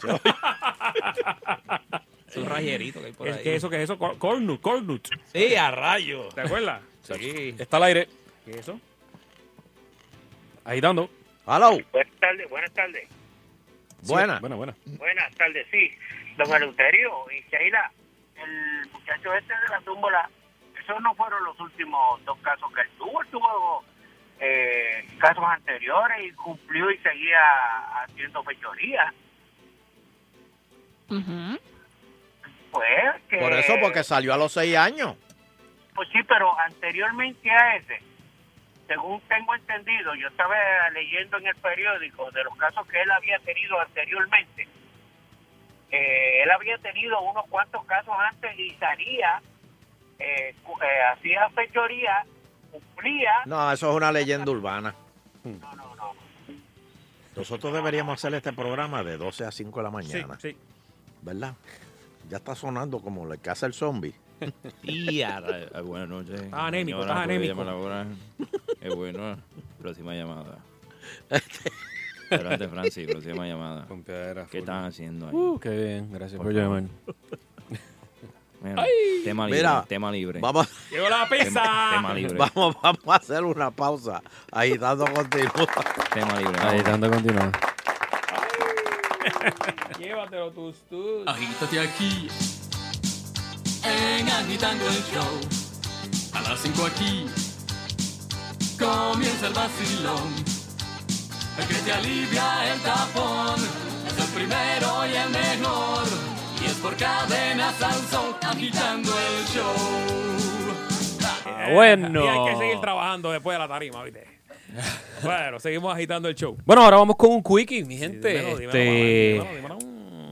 Es un rajerito que hay por ¿Es ahí. que eso que es eso? Cor- Cornut, cornut. Sí, a rayo. ¿Te acuerdas? Sí. Está al aire. ¿Qué es eso? Agitando. Hello. Buenas tardes, buenas tardes. Buena. Buena, buena. Buenas tardes, sí. Don Eleuterio y Sheila, el muchacho este de la túmbola, esos no fueron los últimos dos casos que él tuvo. Él tuvo eh, casos anteriores y cumplió y seguía haciendo fechorías. Pues que... Por eso, porque salió a los seis años. Pues sí, pero anteriormente a ese, según tengo entendido, yo estaba leyendo en el periódico de los casos que él había tenido anteriormente. Eh, él había tenido unos cuantos casos antes y salía, eh, eh, hacía fechoría, cumplía. No, eso es una leyenda urbana. Nosotros deberíamos hacer este programa de 12 a 5 de la mañana. Sí, sí. ¿Verdad? Ya está sonando como la casa del zombie. Y a ra- ah, buenas noches. Estás anémico, estás ¿puede anémico. ahora? Es bueno. Próxima llamada. Adelante, Francis, próxima llamada. ¿Qué están haciendo ahí? Uh, qué bien, gracias por, favor. llamar. Mira, tema libre, Mira, tema libre. Vamos, Llegó la pizza. Tema, tema libre. vamos, vamos a hacer una pausa. Agitando continúa. Tema libre. Ahí, vamos. dando continuar. Llévatelo tus tus. Agítate aquí en Agitando el Show. A las 5 aquí comienza el vacilón. El que te alivia el tapón es el primero y el mejor. Y es por cadena Sansón agitando el show. Eh, bueno. Y hay que seguir trabajando después de la tarima, ¿viste? bueno, seguimos agitando el show. Bueno, ahora vamos con un quickie, mi gente. dímelo, dímelo, este, dímelo, dímelo.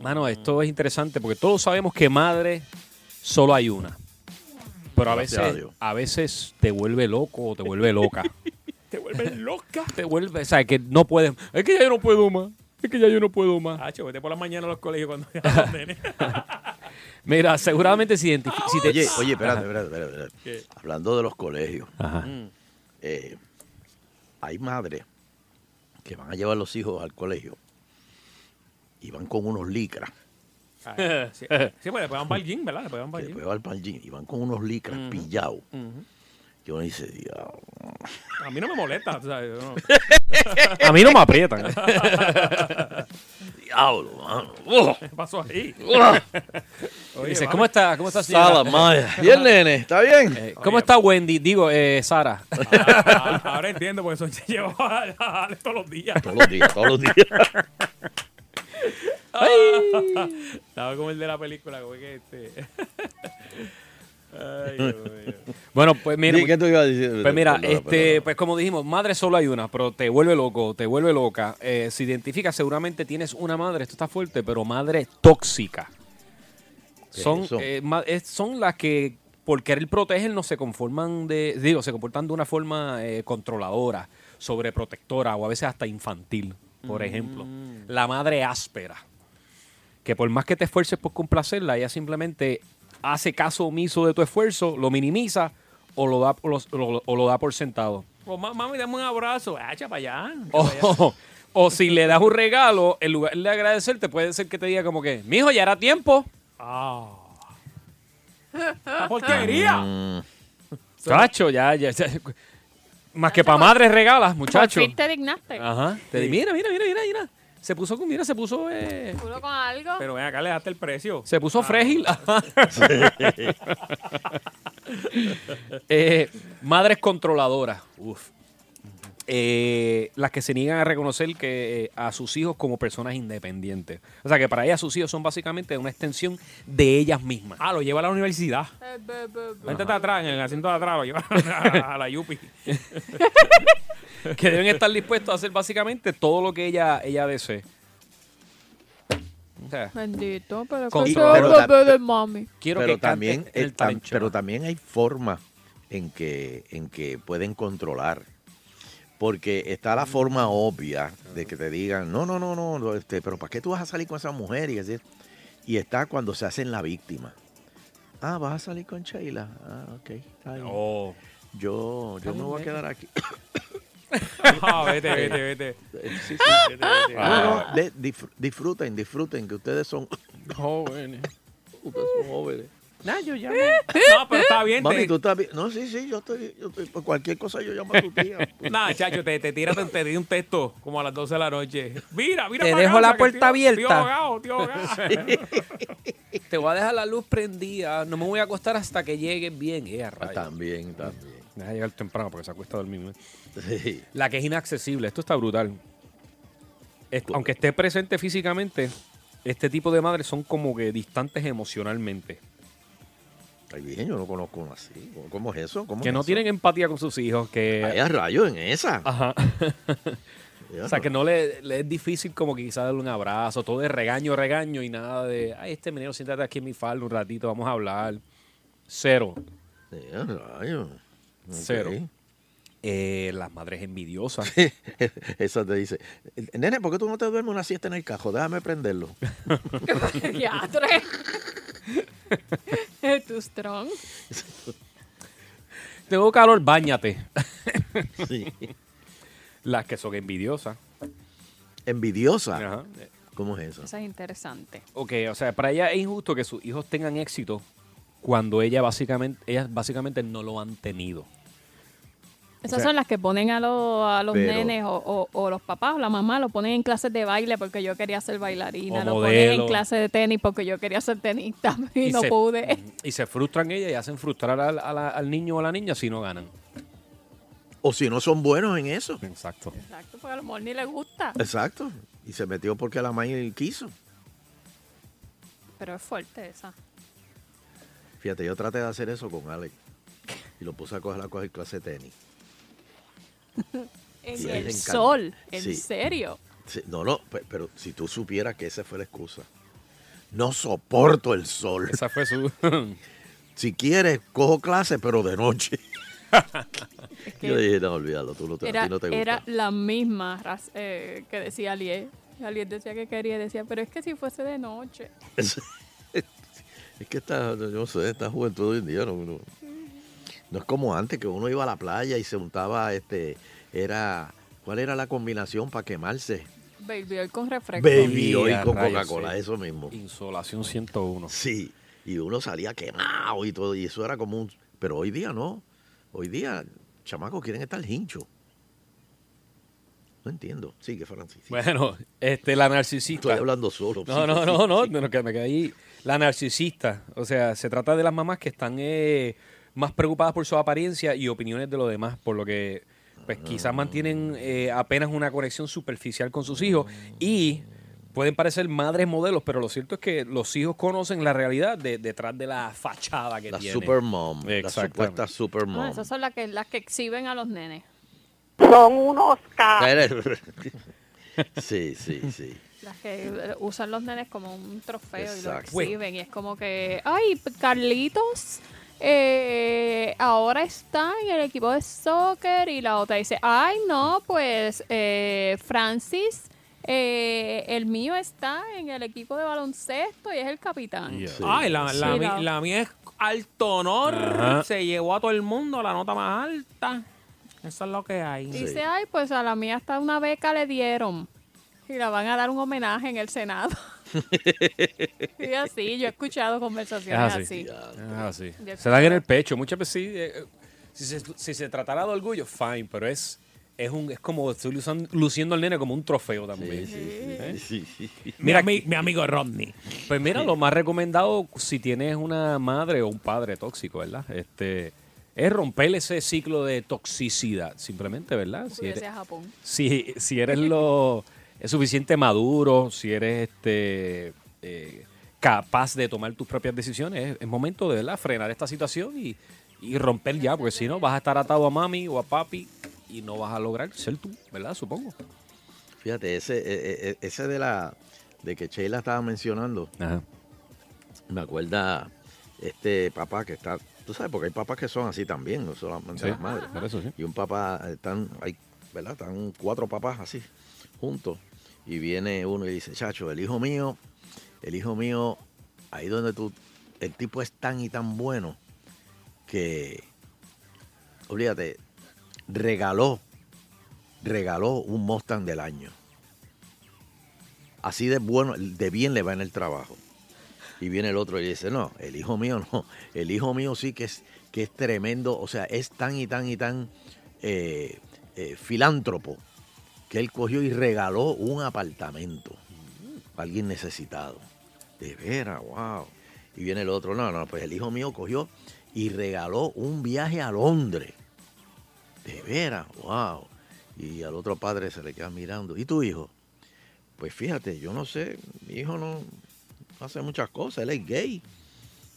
Mano, esto es interesante porque todos sabemos que madre solo hay una. Pero a Gracias a veces, a veces te vuelve loco o te vuelve loca. Te vuelves loca. te vuelve, o sea, que no puedes. Es que ya yo no puedo más. Es que ya yo no puedo más. Hacho, vete por la mañana a los colegios cuando ya los nenes. Mira, seguramente si identifi- si te- Oye, oye, espérate, espérate, espérate, espérate. ¿Qué? Hablando de los colegios, Ajá. eh, hay madres que van a llevar los hijos al colegio y van con unos licras. Ah, sí, sí, pues después van para el gym, ¿verdad? Después van para el gym. va al palgín y van con unos licras Ujú. pillados. Ujú. Que uno dice, diablo. A mí no me molesta, ¿sabes? Yo no- A mí no me aprietan. Diablo, mano. Oh. ¿Qué pasó ahí? Oye, Dice, ¿cómo está? ¿Cómo está? Sala Maya. Bien, nene, ¿está bien? Eh, ¿Cómo está Wendy? Digo, eh, Sara. ah, Ahora entiendo, porque son lleva a a Ale todos los días. Todos los días, todos los días. Estaba como el de la película, como que este. Ay, Dios mío. Bueno, pues mira, Di, ¿Qué tú ibas a decir? Pues mira, Perdona, este, perdona. pues como dijimos, madre solo hay una, pero te vuelve loco, te vuelve loca. Eh, se identifica, seguramente tienes una madre, esto está fuerte, pero madre tóxica. ¿Qué es Son, eh, son las que por querer proteger no se conforman de, digo, se comportan de una forma eh, controladora, sobreprotectora o a veces hasta infantil. Por ejemplo, la madre áspera, que por más que te esfuerces por complacerla, ella simplemente hace caso omiso de tu esfuerzo, lo minimiza o lo da, o lo, o- o lo da por sentado. Pues, ma- mami, dame un abrazo. Ah, echa para allá. echa O, o si le das un regalo, en lugar de agradecerte, puede ser que te diga como que, mijo, ya era tiempo. Ah. ¡La porquería! Mm, Chacho, ya, ya, ya. Más que para madres regalas, muchacho. Por fin te dignaste. Ajá. Te di- mira, mira, mira, mira, mira. Se puso con, mira, se puso, eh, Uno con algo. Pero ven acá, le daste el precio. se puso frágil. Eh, madres controladoras. Uf. Eh, las que se niegan a reconocer que eh, a sus hijos como personas independientes. O sea que para ellas sus hijos son básicamente una extensión de ellas mismas. Ah, lo lleva a la universidad. Eh, be, be, be. Vente atrás, en el asiento de atrás, lo lleva a, a la Yupi. que deben estar dispuestos a hacer básicamente todo lo que ella, ella desee. O sea, Bendito, pero Con- que pero- sea pero bebé de mami. quiero pero que también, el eh, tam- show. pero también hay formas en que, en que pueden controlar. Porque está la forma obvia de que te digan, no, no, no, no, no, este, pero ¿para qué tú vas a salir con esa mujer? Y, así. y está cuando se hacen la víctima. Ah, vas a salir con Sheila. Ah, ok, está bien. Oh. Yo, yo me voy a quedar aquí. Ah, vete, vete, vete. Sí, sí. Vete, vete. No, no, de- disfr- disfruten, disfruten, que ustedes son Jóvenes. ustedes son jóvenes. Nah, yo ya No, pero está bien. Mami, te- tú estás bien. No, sí, sí, yo estoy, yo estoy, por cualquier cosa yo llamo a tu tía. Nah, chacho, te, te tiras, te di un texto como a las 12 de la noche. Mira, mira. Te dejo casa, la puerta abierta. Estoy ahogado, estoy ahogado. Te voy a dejar la luz prendida. No me voy a acostar hasta que llegues bien. Eh. También, también. Deja llegar temprano porque se acuesta a dormir. La que es inaccesible. Esto está brutal. Es- aunque esté presente físicamente, este tipo de madres son como que distantes emocionalmente. Ay, bien, yo no conozco una así. ¿Cómo- ¿Cómo es eso? ¿Cómo Que es no eso? tienen empatía con sus hijos. Que, Ay, a rayo en esa. Ajá. O sea, que no le, le es difícil como que quizás darle un abrazo, todo es regaño, regaño y nada de, ay, este menino, siéntate aquí en mi falda un ratito, vamos a hablar. Cero. Sí, a rayo. Cero. Eh, las madres envidiosas. Esa te dice, nene, ¿por qué tú no te duermes una siesta en el cajo? Déjame prenderlo. Diatre. Tu strong. Tengo calor, bañate. Sí. Las que son envidiosas. Envidiosa. Ajá. ¿Cómo es eso? Esa es interesante. Ok, o sea, para ella es injusto que sus hijos tengan éxito cuando ella básicamente, ellas básicamente no lo han tenido. Esas O sea, son las que ponen a, los- a los Pero- nenes o, o- o los papás o la mamá, lo ponen en clases de baile porque yo quería ser bailarina, lo ponen en clases de tenis porque yo quería ser tenista y, no se, pude. Y se frustran ellas y hacen frustrar al, niño o a la niña si no ganan. O si no son buenos en eso. Exacto. Exacto, porque a lo mejor ni le gusta. Exacto. Y se metió porque la maíz quiso. Pero es fuerte esa. Fíjate, yo traté de hacer eso con Alex. Y lo puse a coger a coger clase de tenis. En el sol, en Sí. serio. Sí, no, no, pe- pero, si tú supieras que esa fue la excusa. No soporto el sol. Esa fue su... si quieres, cojo clase, pero de noche. Yo dije, no, olvídalo, tú no te, a Era, ti no te gusta. era la misma eh, que decía Alié. Alié decía que quería y decía, pero es que si fuese de noche. Es, es que esta, yo no sé, esta juventud hoy en día no, no, no es como antes, que uno iba a la playa y se untaba, este, era, ¿cuál era la combinación para quemarse? Baby oil con refresco. Baby hoy con Coca-Cola, sí. eso mismo. Insolación 101. Sí, y uno salía quemado y todo, y eso era como un... Pero hoy día no. Hoy día, chamacos quieren estar hinchos. No entiendo. Sigue, Francis. sí. Bueno, este, la narcisista. Estoy hablando solo. No, Sí, no, sí, no, no, sí. no, que me quedé ahí. La narcisista. O sea, se trata de las mamás que están eh, más preocupadas por su apariencia y opiniones de los demás, por lo que pues quizás mantienen eh, apenas una conexión superficial con sus hijos y pueden parecer madres modelos, pero lo cierto es que los hijos conocen la realidad de- detrás de la fachada que La tiene. super mom. La supuesta super Ah, esas son las que, las que exhiben a los nenes. Son unos cabros. sí, sí, sí. Las que eh, usan los nenes como un trofeo y lo exhiben. Y es como que, ay, Carlitos eh, ahora está en el equipo de soccer. Y la otra dice, ay, no, pues eh, Francis, eh, el mío está en el equipo de baloncesto y es el capitán. Ay, la, la, Sí, mi- la- la mía es alto honor. Ajá. Se llevó a todo el mundo la nota más alta. Eso es lo que hay. Dice, ay, pues a la mía hasta una beca le dieron. Y la van a dar un homenaje en el Senado. y así, yo he escuchado Es conversaciones así. así. Es así. Yo Se dan en el pecho. Muchas veces sí. eh, si, se, si se tratara de orgullo, fine, pero es, es, un, es como estoy luciendo, luciendo al nene como un trofeo también. ¿Eh? Mira, mi, mi amigo Rodney. Pues mira, lo más recomendado si tienes una madre o un padre tóxico, ¿verdad? Este es romper ese ciclo de toxicidad, simplemente, ¿verdad? Si eres, a Japón. si, si eres lo es suficiente maduro, si eres este eh, capaz de tomar tus propias decisiones, es, momento de ¿verdad? frenar esta situación y, y romper ya, porque si no vas a estar atado a mami o a papi y no vas a lograr ser tú, ¿verdad? Supongo. Fíjate, ese, eh, eh, ese de la de que Sheila estaba mencionando, me acuerda este papá que está, tú sabes, porque hay papás que son así también, no solamente Sí, las madres. por eso sí. Y un papá, están, hay, ¿verdad? Están cuatro papás así, juntos. Y viene uno y dice, chacho, el hijo mío, el hijo mío, ahí donde tú, el tipo es tan y tan bueno que, olvídate, regaló, regaló un Mustang del año. Así de bueno, de bien le va en el trabajo. Y viene el otro y dice, no, el hijo mío no, el hijo mío sí que es, que es tremendo, o sea, es tan y tan y tan eh, eh, filántropo que él cogió y regaló un apartamento a alguien necesitado. De veras, wow. Y viene el otro, no, no, pues el hijo mío cogió y regaló un viaje a Londres. De veras, wow. Y al otro padre se le queda mirando. ¿Y tu hijo? Pues fíjate, yo no sé, mi hijo no hace muchas cosas, él es gay.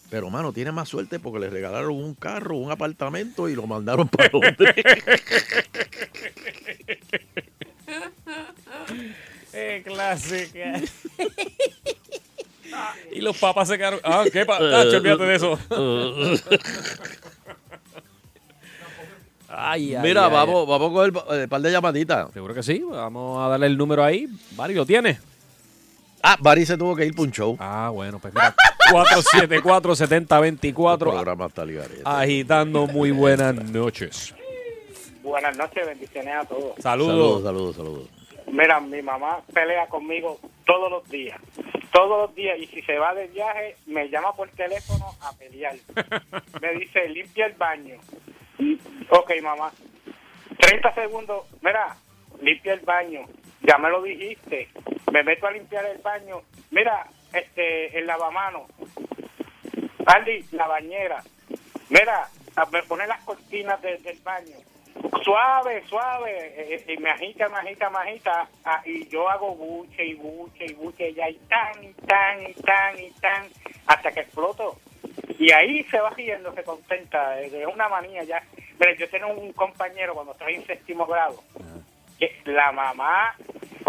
Pero, mano, tiene más suerte porque le regalaron un carro, un apartamento y lo mandaron para Londres. Eh, clásica. y los papás se quedaron. Ah, ¿qué pa Tacho, olvídate de eso. Ay, ay, Mira, ay, vamos, vamos a coger un par de llamaditas. Seguro que sí. Vamos a darle el número ahí. Bari, ¿lo tiene? Ah, Bari se tuvo que ir para un show. Ah, bueno, pues mira. 474-7024. programa está ligado. Agitando muy buenas noches. Buenas noches, bendiciones a todos. Saludos. Saludos, saludos, saludos. Mira, mi mamá pelea conmigo todos los días. todos los días, y si se va de viaje, me llama por teléfono a pelear. Me dice, limpia el baño. Ok, mamá. 30 segundos, mira, limpia el baño. Ya me lo dijiste. Me meto a limpiar el baño. Mira, este, el lavamano. Andy, la bañera. Mira, me pone las cortinas de- del baño. Suave, suave. eh, eh, y me agita, me agita, me agita. ah, y yo hago buche y buche y buche. Ya y tan, y tan, y tan, y tan. Hasta que exploto. Y ahí se va riendo, se contenta. eh, Es una manía ya. Mira, yo tengo un compañero cuando estaba en séptimo grado. Que la mamá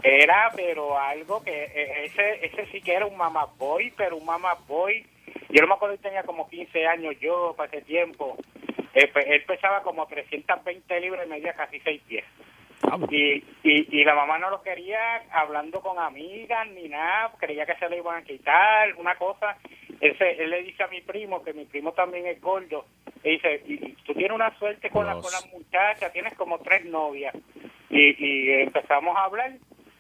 era, pero algo que eh, ese ese sí que era un mamá boy, pero un mamá boy. Yo no me acuerdo que tenía como 15 años yo para ese tiempo. Eh, pe- él pesaba como 320 libras y medía casi 6 pies. Y, y, y la mamá no lo quería hablando con amigas ni nada, creía que se le iban a quitar, una cosa. Él, se- él le dice a mi primo, que mi primo también es gordo, y dice, y, tú tienes una suerte con la, con la muchacha, tienes como tres novias. Y, y empezamos a hablar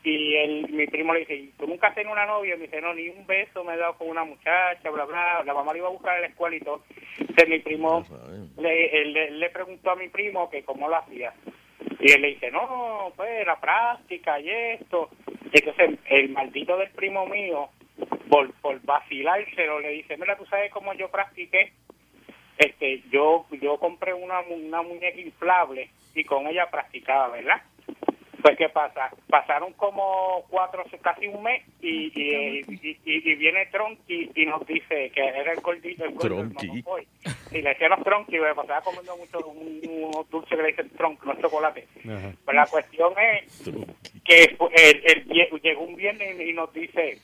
y él, mi primo le dice, "¿Y ¿tú nunca has tenido una novia? Y me dice, no, ni un beso me he dado con una muchacha, bla, bla. La mamá le iba a buscar a la escuela y todo. Entonces mi primo, le, él, le- le preguntó a mi primo que cómo lo hacía. Y él le dice, no, pues la práctica y esto. Y entonces el maldito del primo mío, por, por vacilárselo, le dice, mira, tú sabes cómo yo practiqué. Este, yo yo compré una, una muñeca inflable y con ella practicaba, ¿verdad? Pues, ¿qué pasa? Pasaron como cuatro, casi un mes y, y, y, y- y viene Tronky y nos dice que era el gordito, el gordo, el Tronky. mamaboy. Y le decíamos Tronky, me pasaba comiendo mucho un, unos dulces que le dicen Tronk, no es chocolate. Pues la cuestión es que el, el vie- llegó un viernes y nos dice,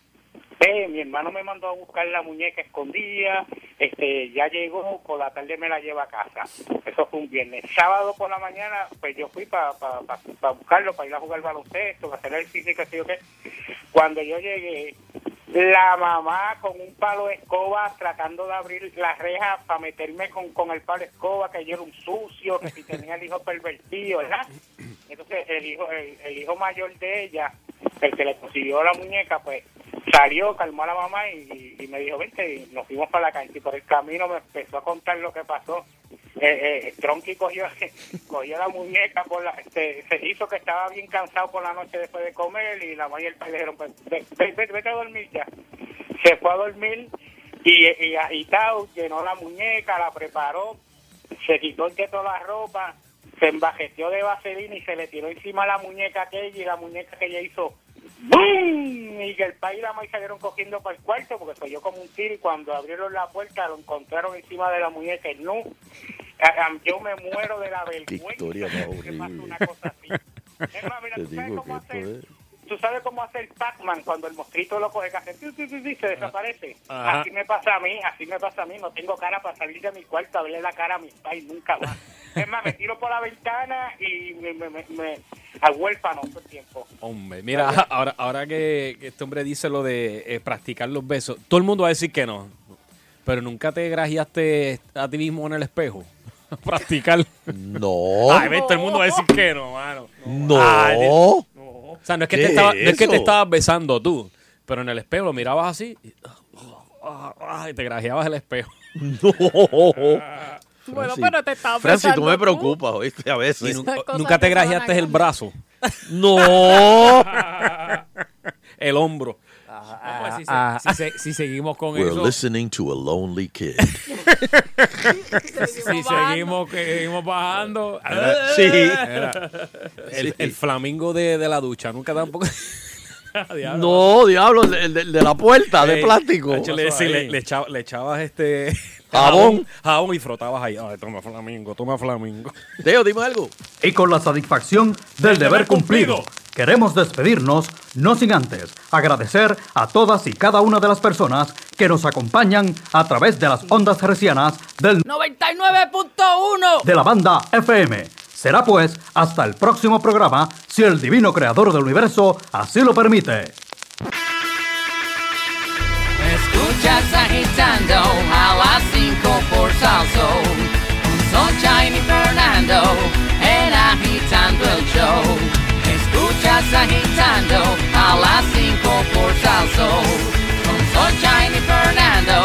mi hermano me mandó a buscar la muñeca escondida, este, ya llegó, por la tarde me la lleva a casa. Eso fue un viernes. Sábado por la mañana, pues yo fui para buscarlo, para ir a jugar baloncesto, para hacer el físico, así qué. Cuando yo llegué, la mamá con un palo de escoba tratando de abrir la reja para meterme con, con el palo de escoba, que yo era un sucio, que si tenía el hijo pervertido, ¿verdad? Entonces el hijo, el, el hijo mayor de ella, el que le consiguió la muñeca, pues salió, calmó a la mamá y, me dijo, vente, y nos fuimos para la calle. Y por el camino me empezó a contar lo que pasó. Eh, eh, Tronky cogió, cogió la muñeca, por la, este, se hizo que estaba bien cansado por la noche después de comer y la mamá y el padre dijeron, pues, ve- ve- ve- vete a dormir ya. Se fue a dormir y, y agitado, llenó la muñeca, la preparó, se quitó el toda la ropa, se embajeció de vaselina y se le tiró encima la muñeca aquella y la muñeca que ella hizo ¡Bum! Y que el padre y la madre salieron cogiendo para el cuarto porque soy yo como un tiro y cuando abrieron la puerta lo encontraron encima de la muñeca y no. Ah, ah, Yo me muero de la Qué vergüenza historia más pasa horrible. una cosa así. Es más, mira, ¿tú sabes cómo hacer? ¿Tú sabes cómo hacer Pac-Man cuando el monstruito lo coge que hace se desaparece? Ajá. Así me pasa a mí, así me pasa a mí. No tengo cara para salir de mi cuarto a verle la cara a mis pais nunca más. Es más, me tiro por la ventana y me, me, me, me a huérfano todo el tiempo. Hombre, mira, ahora, ahora que, que este hombre dice lo de eh, practicar los besos, todo el mundo va a decir que no. Pero nunca te grajeaste a ti mismo en el espejo. Practicar. No. Ay, ves, todo el mundo va a decir que no, mano. No. Ay, O sea, no es que, ¿Qué te, estaba, es no es que te estabas besando tú, pero en el espejo lo mirabas así y, ah, ah, y te grajeabas el espejo. No. Bueno, Francis. pero te estaba Francis, tú me tú. preocupas, ¿oíste? A veces. Y nunca, te grajeaste el brazo. No. el hombro. Pues, si, se- ah, si se- si seguimos con We're eso, listening to a lonely kid. si seguimos, seguimos bajando. Sí. Era el, el flamingo de, de la ducha. Nunca tampoco. No, diablo, el de, de- la puerta de Ey, plástico. Nacho, le, sí, le, le echaba- le echabas este Jabón. jabón y frotabas ahí. Ay, toma flamingo, toma flamingo. Teo, dime algo. Y con la satisfacción del deber cumplido, queremos despedirnos, no sin antes agradecer a todas y cada una de las personas que nos acompañan a través de las ondas hercianas del 99.1. de la banda FM. Será pues hasta el próximo programa, si el divino creador del universo así lo permite. Escuchas agitando por South Soul, un Sunshine y Fernando, en Agitando el Show. Escuchas agitando a las 5 por South Soul, con Sunshine y Fernando,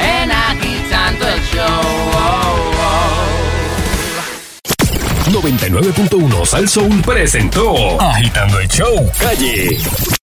en Agitando el Show. Oh, oh. 99.1 Sal Soul presentó Agitando el Show Calle.